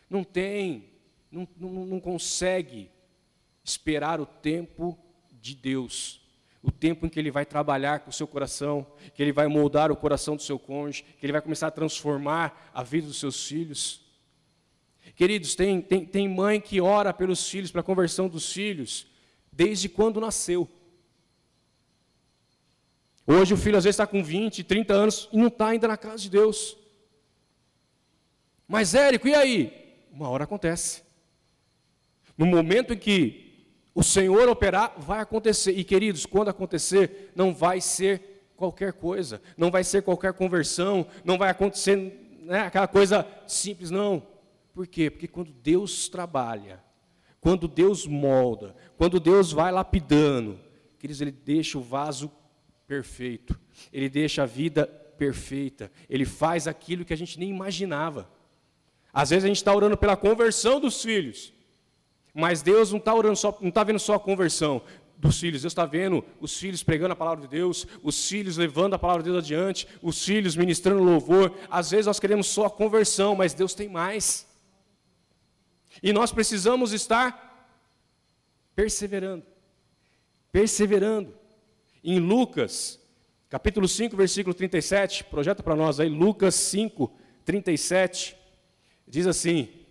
Speaker 1: Não tem, não, não, não consegue esperar o tempo de Deus o tempo em que ele vai trabalhar com o seu coração, que ele vai moldar o coração do seu cônjuge, que ele vai começar a transformar a vida dos seus filhos. Queridos, tem, tem, tem mãe que ora pelos filhos, para a conversão dos filhos, desde quando nasceu. Hoje o filho às vezes está com 20, 30 anos e não está ainda na casa de Deus. Mas Érico, e aí? Uma hora acontece. No momento em que o Senhor operar, vai acontecer. E queridos, quando acontecer, não vai ser qualquer coisa, não vai ser qualquer conversão, não vai acontecer né, aquela coisa simples, não. Por quê? Porque quando Deus trabalha, quando Deus molda, quando Deus vai lapidando, queridos, Ele deixa o vaso perfeito, Ele deixa a vida perfeita, Ele faz aquilo que a gente nem imaginava. Às vezes a gente está orando pela conversão dos filhos, mas Deus não está está vendo só a conversão dos filhos, Deus está vendo os filhos pregando a palavra de Deus, os filhos levando a palavra de Deus adiante, os filhos ministrando louvor. Às vezes nós queremos só a conversão, mas Deus tem mais. E nós precisamos estar perseverando, perseverando. em Lucas, capítulo 5, versículo 37, projeta para nós aí, Lucas 5, 37, diz assim: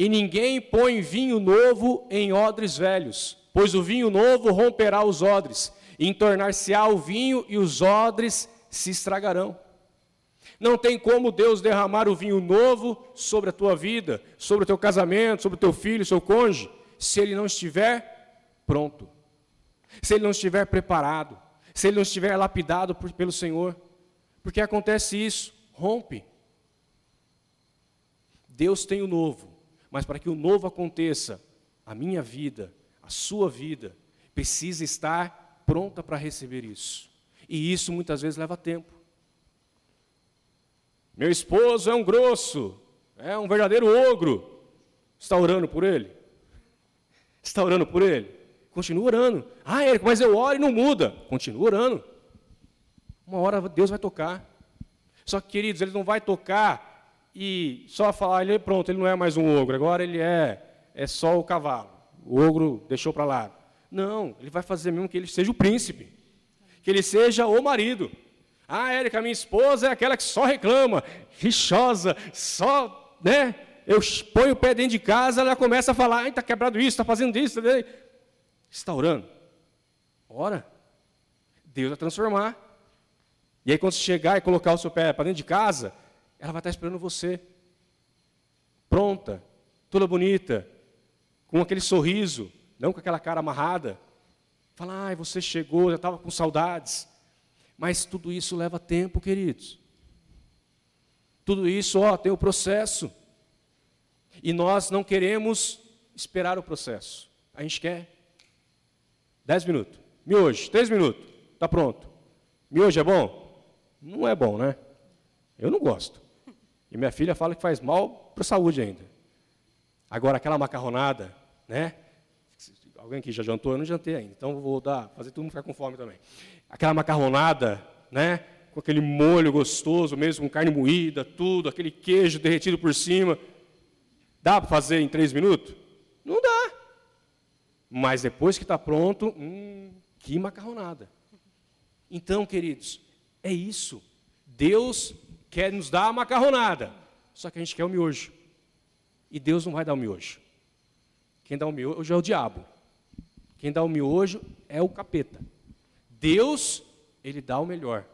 Speaker 1: E ninguém põe vinho novo em odres velhos, pois o vinho novo romperá os odres, entornar-se-á o vinho, e os odres se estragarão. Não tem como Deus derramar o vinho novo sobre a tua vida, sobre o teu casamento, sobre o teu filho, seu cônjuge, se ele não estiver pronto, se ele não estiver preparado, se ele não estiver lapidado por, pelo Senhor. Porque acontece isso, rompe. Deus tem o novo, mas para que o novo aconteça, a minha vida, a sua vida, precisa estar pronta para receber isso. E isso muitas vezes leva tempo. Meu esposo é um grosso, é um verdadeiro ogro. Está orando por ele? Está orando por ele? Continua orando. Ah, Érico, mas eu oro e não muda. Continua orando. Uma hora Deus vai tocar. Só que, queridos, ele não vai tocar e só falar, ele pronto, ele não é mais um ogro, agora ele é, é só o cavalo. O ogro deixou para lá. Não, ele vai fazer mesmo que ele seja o príncipe, que ele seja o marido. Ah, Érica, minha esposa é aquela que só reclama, rixosa, só, né? Eu ponho o pé dentro de casa, ela começa a falar, está quebrado isso, está fazendo isso. Tá está orando? Ora. Deus vai transformar. E aí, quando chegar e colocar o seu pé para dentro de casa, ela vai estar esperando você. Pronta, toda bonita, com aquele sorriso, não com aquela cara amarrada. Fala, ai, você chegou, já estava com saudades. Mas tudo isso leva tempo, queridos. Tudo isso, ó, tem o processo. E nós não queremos esperar o processo. A gente quer. Dez minutos. Miojo, três minutos. Está pronto. Miojo é bom? Não é bom, né? Eu não gosto. E minha filha fala que faz mal para a saúde ainda. Agora, aquela macarronada, né? Alguém aqui já jantou? Eu não jantei ainda, então vou dar, fazer todo mundo ficar com fome também. Aquela macarronada, né? Com aquele molho gostoso mesmo, com carne moída, tudo, aquele queijo derretido por cima. Dá para fazer em três minutos? Não dá. Mas depois que está pronto, hum, que macarronada. Então, queridos, é isso. Deus quer nos dar a macarronada, só que a gente quer o miojo. E Deus não vai dar o miojo. Quem dá o miojo é o diabo. Quem dá o miojo é o capeta. Deus, ele dá o melhor.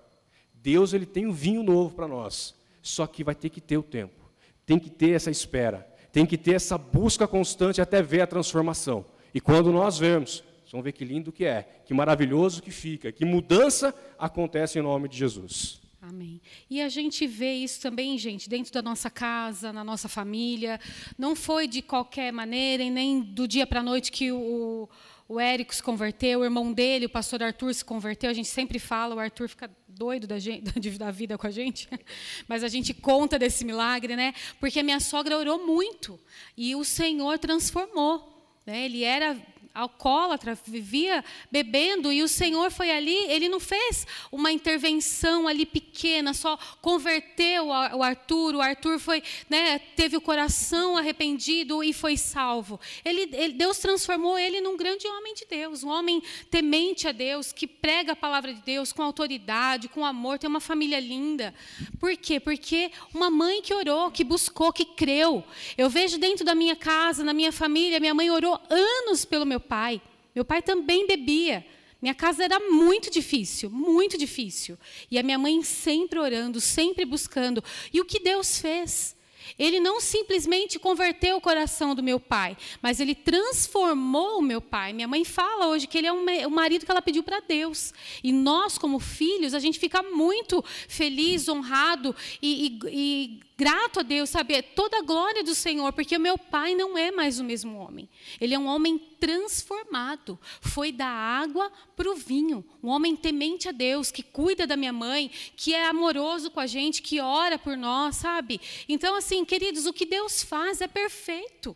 Speaker 1: Deus, ele tem um vinho novo para nós. Só que vai ter que ter o tempo. Tem que ter essa espera. Tem que ter essa busca constante até ver a transformação. E quando nós vemos, vamos ver que lindo que é, que maravilhoso que fica, que mudança acontece em nome de Jesus.
Speaker 2: Amém. E a gente vê isso também, gente, dentro da nossa casa, na nossa família. Não foi de qualquer maneira e nem do dia para a noite que o, o Érico se converteu, o irmão dele, o pastor Arthur, se converteu. A gente sempre fala, o Arthur fica doido da, gente, da vida com a gente, mas a gente conta desse milagre, né? Porque a minha sogra orou muito e o Senhor transformou. Né? Ele era alcoólatra, vivia bebendo, e o Senhor foi ali, ele não fez uma intervenção ali pequena, só converteu o Arthur, o Arthur foi, né, teve o coração arrependido e foi salvo. Ele, ele, Deus transformou ele num grande homem de Deus, um homem temente a Deus, que prega a palavra de Deus com autoridade, com amor, tem uma família linda. Por quê? Porque uma mãe que orou, que buscou, que creu. Eu vejo dentro da minha casa, na minha família, minha mãe orou anos pelo meu pai. Meu pai também bebia. Minha casa era muito difícil, muito difícil. E a minha mãe sempre orando, sempre buscando. E o que Deus fez? Ele não simplesmente converteu o coração do meu pai, mas ele transformou o meu pai. Minha mãe fala hoje que ele é um marido que ela pediu para Deus. E nós, como filhos, a gente fica muito feliz, honrado e, e, e grato a Deus, sabe? É toda a glória do Senhor, porque o meu pai não é mais o mesmo homem. Ele é um homem transformado. Foi da água para o vinho. Um homem temente a Deus, que cuida da minha mãe, que é amoroso com a gente, que ora por nós, sabe? Então, assim, queridos, o que Deus faz é perfeito.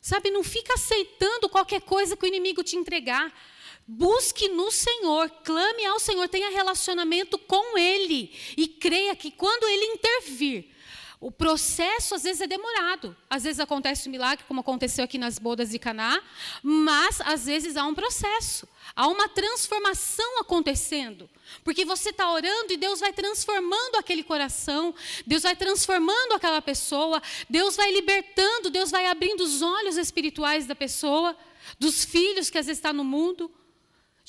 Speaker 2: Sabe? Não fica aceitando qualquer coisa que o inimigo te entregar. Busque no Senhor, clame ao Senhor, tenha relacionamento com Ele e creia que quando Ele intervir, O processo às vezes é demorado. Às vezes acontece um milagre, como aconteceu aqui nas bodas de Caná, mas às vezes há um processo, há uma transformação acontecendo. Porque você está orando e Deus vai transformando aquele coração, Deus vai transformando aquela pessoa, Deus vai libertando, Deus vai abrindo os olhos espirituais da pessoa, dos filhos que às vezes está no mundo.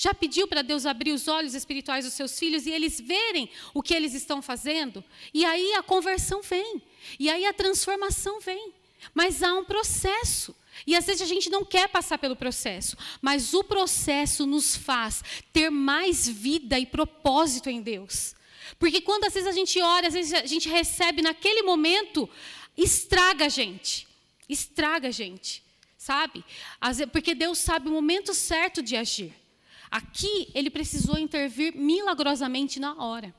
Speaker 2: Já pediu para Deus abrir os olhos espirituais dos seus filhos e eles verem o que eles estão fazendo? E aí a conversão vem, e aí a transformação vem. Mas há um processo. E às vezes a gente não quer passar pelo processo, mas o processo nos faz ter mais vida e propósito em Deus. Porque quando às vezes a gente ora, às vezes a gente recebe naquele momento, estraga a gente. Estraga a gente, sabe? Porque Deus sabe o momento certo de agir. Aqui ele precisou intervir milagrosamente na hora.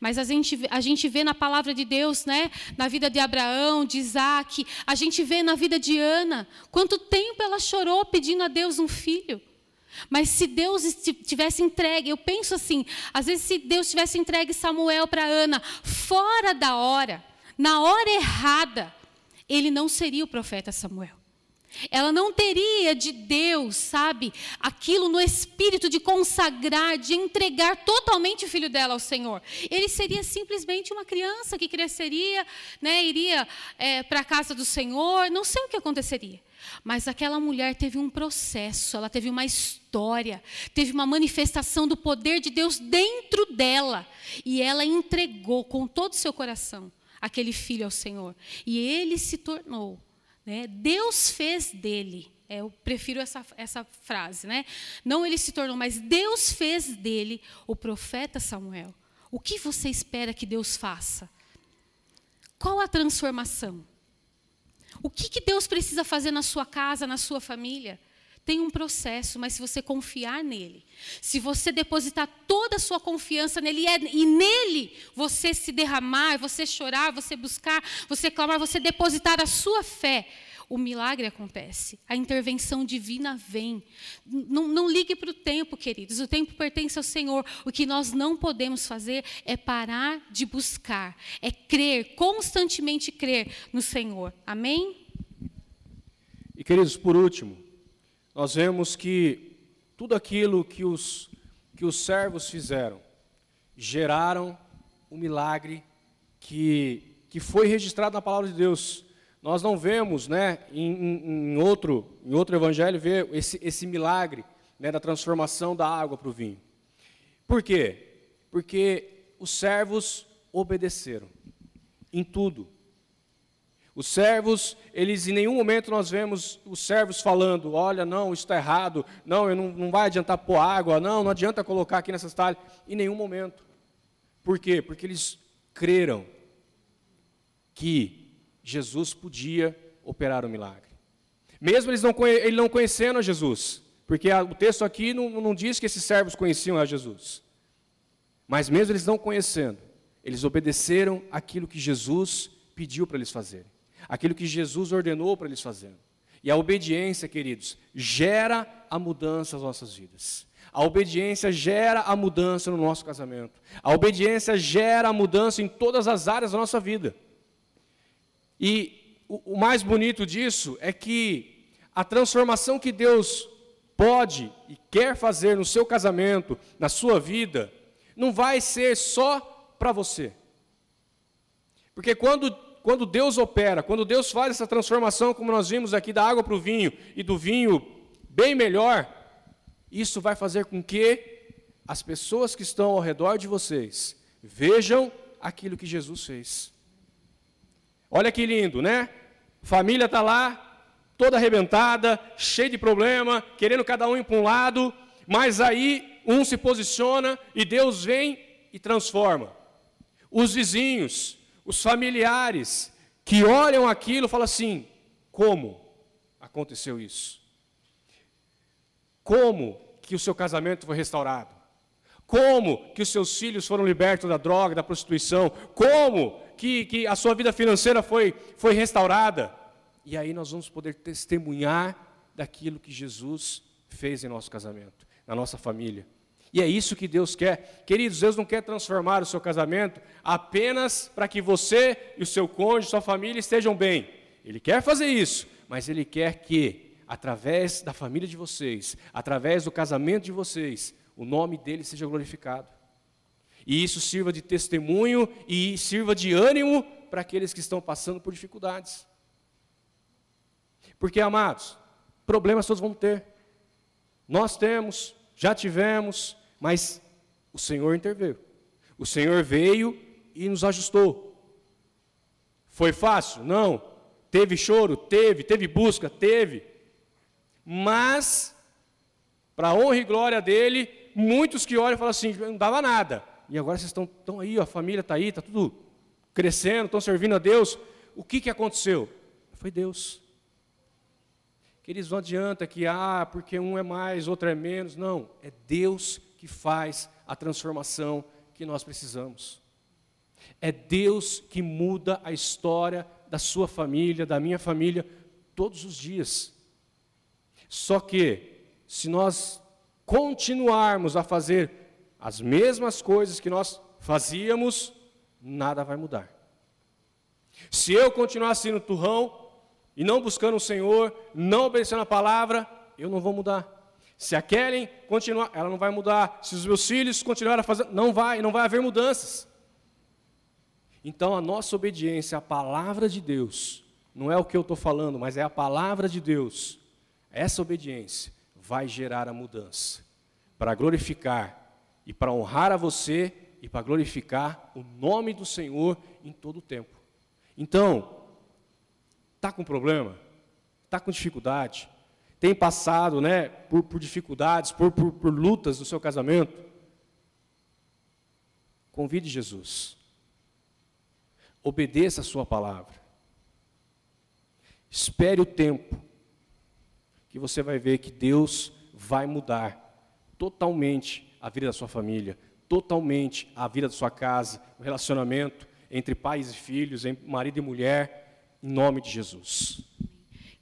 Speaker 2: Mas a gente, a gente vê na palavra de Deus, né, na vida de Abraão, de Isaac, a gente vê na vida de Ana, quanto tempo ela chorou pedindo a Deus um filho. Mas se Deus tivesse entregue, eu penso assim, às vezes se Deus tivesse entregue Samuel para Ana fora da hora, na hora errada, ele não seria o profeta Samuel. Ela não teria de Deus, sabe, aquilo no espírito de consagrar, de entregar totalmente o filho dela ao Senhor. Ele seria simplesmente uma criança que cresceria, né, iria é, para a casa do Senhor, não sei o que aconteceria. Mas aquela mulher teve um processo, ela teve uma história, teve uma manifestação do poder de Deus dentro dela. E ela entregou com todo o seu coração aquele filho ao Senhor. E ele se tornou né? Deus fez dele. É, eu prefiro essa, essa frase, né? Não ele se tornou, mas Deus fez dele o profeta Samuel. O que você espera que Deus faça? Qual a transformação? O que, que Deus precisa fazer na sua casa, na sua família? Tem um processo, mas se você confiar nele, se você depositar toda a sua confiança nele e nele você se derramar, você chorar, você buscar, você clamar, você depositar a sua fé, o milagre acontece, a intervenção divina vem. Não, não ligue para o tempo, queridos, o tempo pertence ao Senhor. O que nós não podemos fazer é parar de buscar, é crer, constantemente crer no Senhor. Amém?
Speaker 1: E queridos, por último, nós vemos que tudo aquilo que os, que os servos fizeram geraram um milagre que, que foi registrado na palavra de Deus. Nós não vemos, né, em, em outro, em outro evangelho, ver esse, esse milagre né, da transformação da água para o vinho. Por quê? Porque os servos obedeceram em tudo. Os servos, eles em nenhum momento nós vemos os servos falando: olha, não, isso está errado, não, não, não vai adiantar pôr água, não, não adianta colocar aqui nessas talhas. Em nenhum momento. Por quê? Porque eles creram que Jesus podia operar o milagre. Mesmo eles não, ele não conhecendo a Jesus, porque o texto aqui não, não diz que esses servos conheciam a Jesus. Mas mesmo eles não conhecendo, eles obedeceram aquilo que Jesus pediu para eles fazerem aquilo que Jesus ordenou para eles fazerem. E a obediência, queridos, gera a mudança nas nossas vidas. A obediência gera a mudança no nosso casamento. A obediência gera a mudança em todas as áreas da nossa vida. E o, mais bonito disso é que a transformação que Deus pode e quer fazer no seu casamento, na sua vida, não vai ser só para você. Porque quando quando Deus opera, quando Deus faz essa transformação, como nós vimos aqui, da água para o vinho e do vinho bem melhor, isso vai fazer com que as pessoas que estão ao redor de vocês vejam aquilo que Jesus fez. Olha que lindo, né? Família está lá, toda arrebentada, cheia de problema, querendo cada um ir para um lado, mas aí um se posiciona e Deus vem e transforma. Os vizinhos, os familiares que olham aquilo falam assim: como aconteceu isso? Como que o seu casamento foi restaurado? Como que os seus filhos foram libertos da droga, da prostituição? Como que, que a sua vida financeira foi, foi restaurada? E aí nós vamos poder testemunhar daquilo que Jesus fez em nosso casamento, na nossa família. E é isso que Deus quer. Queridos, Deus não quer transformar o seu casamento apenas para que você e o seu cônjuge, sua família estejam bem. Ele quer fazer isso, mas Ele quer que, através da família de vocês, através do casamento de vocês, o nome dele seja glorificado. E isso sirva de testemunho e sirva de ânimo para aqueles que estão passando por dificuldades. Porque, amados, problemas todos vão ter. Nós temos, já tivemos, mas o Senhor interveio. O Senhor veio e nos ajustou. Foi fácil? Não. Teve choro? Teve. Teve busca? Teve. Mas, para honra e glória dele, muitos que olham e falam assim: não dava nada. E agora vocês estão, estão aí, a família está aí, está tudo crescendo, estão servindo a Deus. O que, que aconteceu? Foi Deus. Queridos, não adianta que, ah, porque um é mais, outro é menos. Não, é Deus que faz a transformação que nós precisamos. É Deus que muda a história da sua família, da minha família, todos os dias. Só que, se nós continuarmos a fazer as mesmas coisas que nós fazíamos, nada vai mudar. Se eu continuar sendo turrão e não buscando o Senhor, não obedecendo a palavra, eu não vou mudar. Se a Kellen continuar, ela não vai mudar. Se os meus filhos continuarem a fazer, não vai, não vai haver mudanças. Então a nossa obediência à palavra de Deus, não é o que eu estou falando, mas é a palavra de Deus. Essa obediência vai gerar a mudança para glorificar e para honrar a você e para glorificar o nome do Senhor em todo o tempo. Então, está com problema? Está com dificuldade? Tem passado né, por, por dificuldades, por, por, por lutas no seu casamento, convide Jesus. Obedeça a sua palavra. Espere o tempo que você vai ver que Deus vai mudar totalmente a vida da sua família, totalmente a vida da sua casa, o relacionamento entre pais e filhos, entre marido e mulher, em nome de Jesus.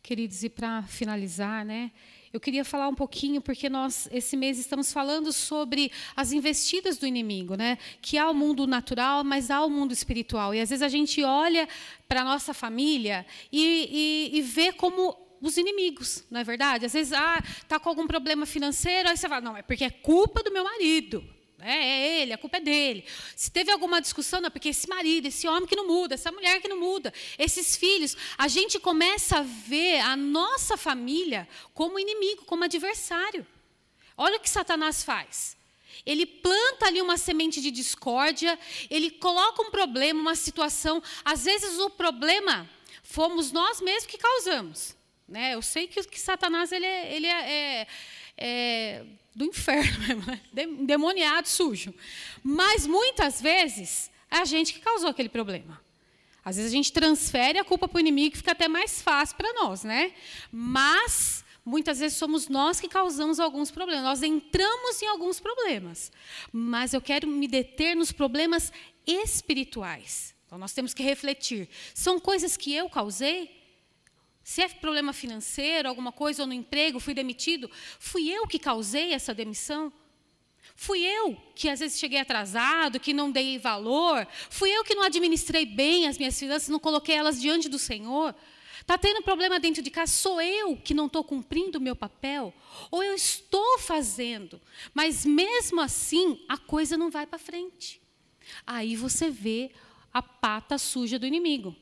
Speaker 2: Queridos, e para finalizar, né, eu queria falar um pouquinho, porque nós, esse mês, estamos falando sobre as investidas do inimigo, né? que há o mundo natural, mas há o mundo espiritual. E às vezes a gente olha para a nossa família e, e, e vê como os inimigos, não é verdade? Às vezes, ah, está com algum problema financeiro, aí você fala, não, é porque é culpa do meu marido. É, é ele, a culpa é dele. Se teve alguma discussão, não, porque esse marido, esse homem que não muda, essa mulher que não muda, esses filhos, a gente começa a ver a nossa família como inimigo, como adversário. Olha o que Satanás faz. Ele planta ali uma semente de discórdia, ele coloca um problema, uma situação. Às vezes o problema fomos nós mesmos que causamos. Né? Eu sei que, que Satanás ele é, ele é, é, é do inferno né? demoniado, sujo. Mas muitas vezes é a gente que causou aquele problema. Às vezes a gente transfere a culpa para o inimigo e fica até mais fácil para nós, né? Mas muitas vezes somos nós que causamos alguns problemas. Nós entramos em alguns problemas. Mas eu quero me deter nos problemas espirituais. Então nós temos que refletir. São coisas que eu causei? Se é problema financeiro, alguma coisa, ou no emprego, fui demitido, fui eu que causei essa demissão? Fui eu que às vezes cheguei atrasado, que não dei valor? Fui eu que não administrei bem as minhas finanças, não coloquei elas diante do Senhor? Está tendo problema dentro de casa? Sou eu que não estou cumprindo o meu papel? Ou eu estou fazendo, mas mesmo assim a coisa não vai para frente? Aí você vê a pata suja do inimigo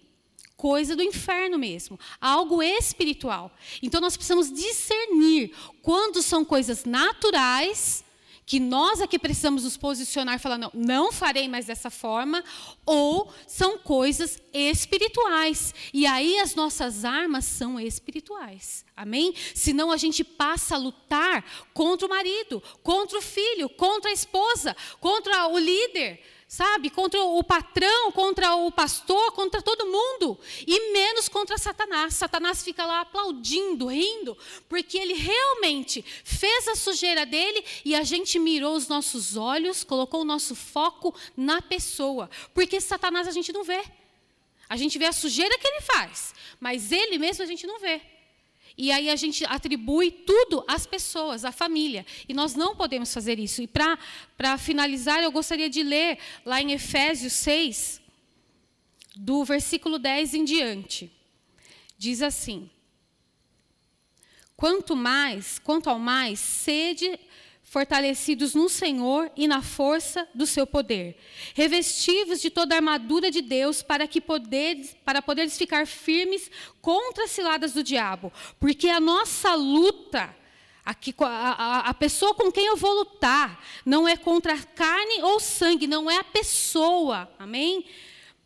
Speaker 2: coisa do inferno mesmo, algo espiritual. Então nós precisamos discernir quando são coisas naturais que nós aqui precisamos nos posicionar, falar não, não farei mais dessa forma, ou são coisas espirituais. E aí as nossas armas são espirituais. Amém? Senão a gente passa a lutar contra o marido, contra o filho, contra a esposa, contra o líder sabe? Contra o patrão, contra o pastor, contra todo mundo. E menos contra Satanás. Satanás fica lá aplaudindo, rindo, porque ele realmente fez a sujeira dele e a gente mirou os nossos olhos, colocou o nosso foco na pessoa. Porque Satanás a gente não vê. A gente vê a sujeira que ele faz, mas ele mesmo a gente não vê. E aí a gente atribui tudo às pessoas, à família. E nós não podemos fazer isso. E para finalizar, eu gostaria de ler lá em Efésios 6, do versículo 10 em diante. Diz assim: Quanto mais, quanto ao mais, sede fortalecidos no Senhor e na força do seu poder, revestivos de toda a armadura de Deus para que poderes, para poderes ficar firmes contra as ciladas do diabo, porque a nossa luta a, a, a, pessoa com quem eu vou lutar não é contra carne ou sangue, não é a pessoa, amém?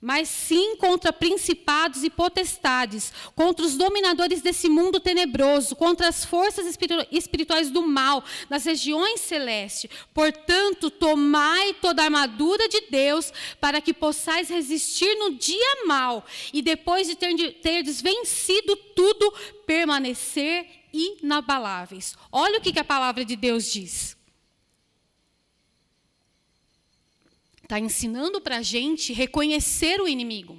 Speaker 2: Mas sim contra principados e potestades, contra os dominadores desse mundo tenebroso, contra as forças espirituais do mal nas regiões celestes. Portanto, tomai toda a armadura de Deus para que possais resistir no dia mal e depois de ter, terdes vencido tudo, permanecer inabaláveis. Olha o que a palavra de Deus diz. Está ensinando para a gente reconhecer o inimigo.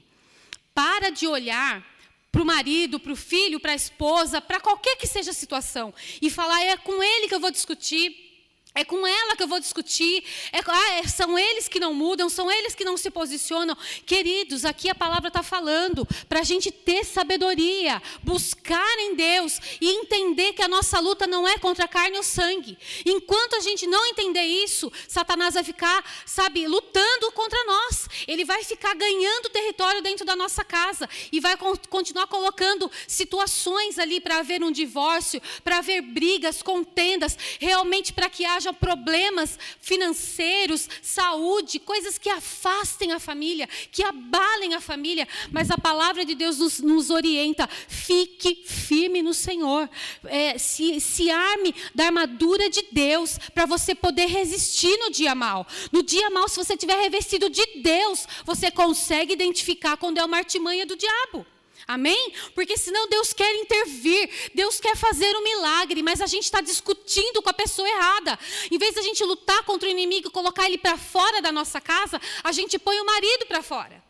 Speaker 2: Para de olhar para o marido, para o filho, para a esposa, para qualquer que seja a situação, e falar: é com ele que eu vou discutir, é com ela que eu vou discutir. É, ah, é, são eles que não mudam, são eles que não se posicionam. Queridos, aqui a palavra está falando para a gente ter sabedoria, buscar em Deus e entender que a nossa luta não é contra a carne ou sangue. Enquanto a gente não entender isso, Satanás vai ficar, sabe, lutando contra nós. Ele vai ficar ganhando território dentro da nossa casa e vai continuar colocando situações ali para haver um divórcio, para haver brigas, contendas, realmente para que haja haja problemas financeiros, saúde, coisas que afastem a família, que abalem a família. Mas a palavra de Deus nos, nos orienta: fique firme no Senhor, é, se, se arme da armadura de Deus para você poder resistir no dia mal. No dia mal, se você tiver revestido de Deus, você consegue identificar quando é uma artimanha do diabo. Amém? Porque senão Deus quer intervir, Deus quer fazer um milagre, mas a gente está discutindo com a pessoa errada. Em vez de a gente lutar contra o inimigo e colocar ele para fora da nossa casa, a gente põe o marido para fora.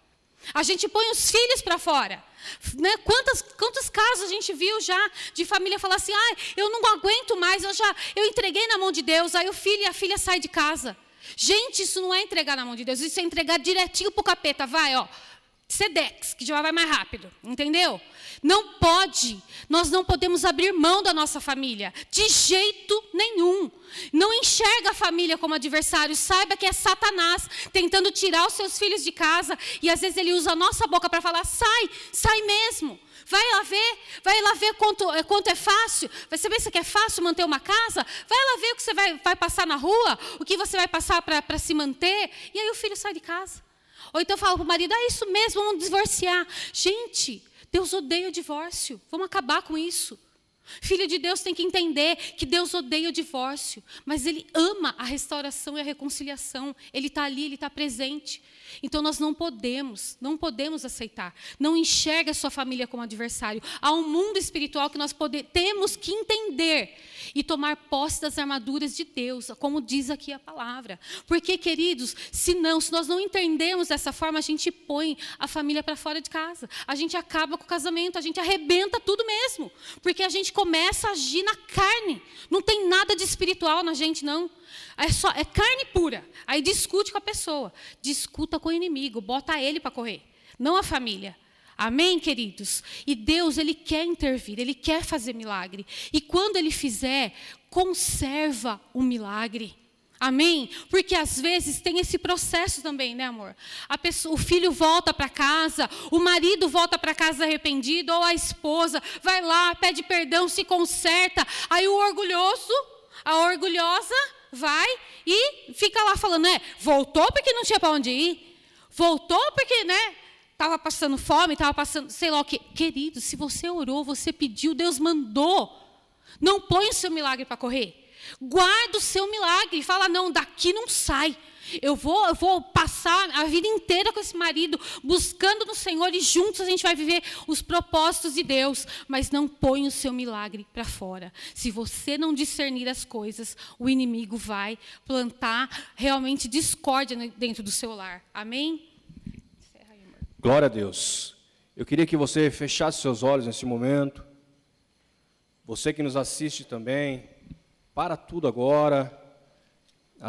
Speaker 2: A gente põe os filhos para fora. Né? Quantas, quantos casos a gente viu já de família falar assim: ah, eu não aguento mais, eu já eu entreguei na mão de Deus, aí o filho e a filha saem de casa. Gente, isso não é entregar na mão de Deus, isso é entregar direitinho para o capeta. Vai, ó, Sedex, que já vai mais rápido, entendeu? Não pode, nós não podemos abrir mão da nossa família, de jeito nenhum. Não enxerga a família como adversário, saiba que é Satanás tentando tirar os seus filhos de casa e às vezes ele usa a nossa boca para falar: sai, sai mesmo. Vai lá ver, vai lá ver quanto, é, quanto é fácil. Você pensa que é fácil manter uma casa? Vai lá ver o que você vai, vai passar na rua, o que você vai passar para se manter. E aí o filho sai de casa. Ou então fala para o marido, ah, isso mesmo, vamos divorciar. Gente, Deus odeia o divórcio. Vamos acabar com isso. Filho de Deus tem que entender que Deus odeia o divórcio, mas Ele ama a restauração e a reconciliação. Ele está ali, Ele está presente. Então nós não podemos, não podemos aceitar. Não enxerga a sua família como adversário. Há um mundo espiritual que nós temos que entender e tomar posse das armaduras de Deus, como diz aqui a palavra. Porque, queridos, se não, se nós não entendemos dessa forma, a gente põe a família para fora de casa. A gente acaba com o casamento, a gente arrebenta tudo mesmo. Porque a gente começa a agir na carne. Não tem nada de espiritual na gente, não. É, só, é carne pura. Aí discute com a pessoa. Discuta com o inimigo. Bota ele para correr. Não a família. Amém, queridos? E Deus, Ele quer intervir, Ele quer fazer milagre. E quando Ele fizer, conserva o milagre. Amém? Porque às vezes tem esse processo também, né, amor? Pessoa, o filho volta para casa, o marido volta para casa arrependido, ou a esposa vai lá, pede perdão, se conserta. Aí o orgulhoso, a orgulhosa, vai e fica lá falando, né? Voltou porque não tinha para onde ir. Voltou porque, né? Estava passando fome, estava passando, sei lá o quê. Querido, se você orou, você pediu, Deus mandou. Não põe o seu milagre para correr. Guarda o seu milagre. Fala, não, daqui não sai. Eu vou, eu vou passar a vida inteira com esse marido, buscando no Senhor, e juntos a gente vai viver os propósitos de Deus. Mas não põe o seu milagre para fora. Se você não discernir as coisas, o inimigo vai plantar realmente discórdia dentro do seu lar. Amém?
Speaker 1: Glória a Deus. Eu queria que você fechasse seus olhos nesse momento. Você que nos assiste também, para tudo agora.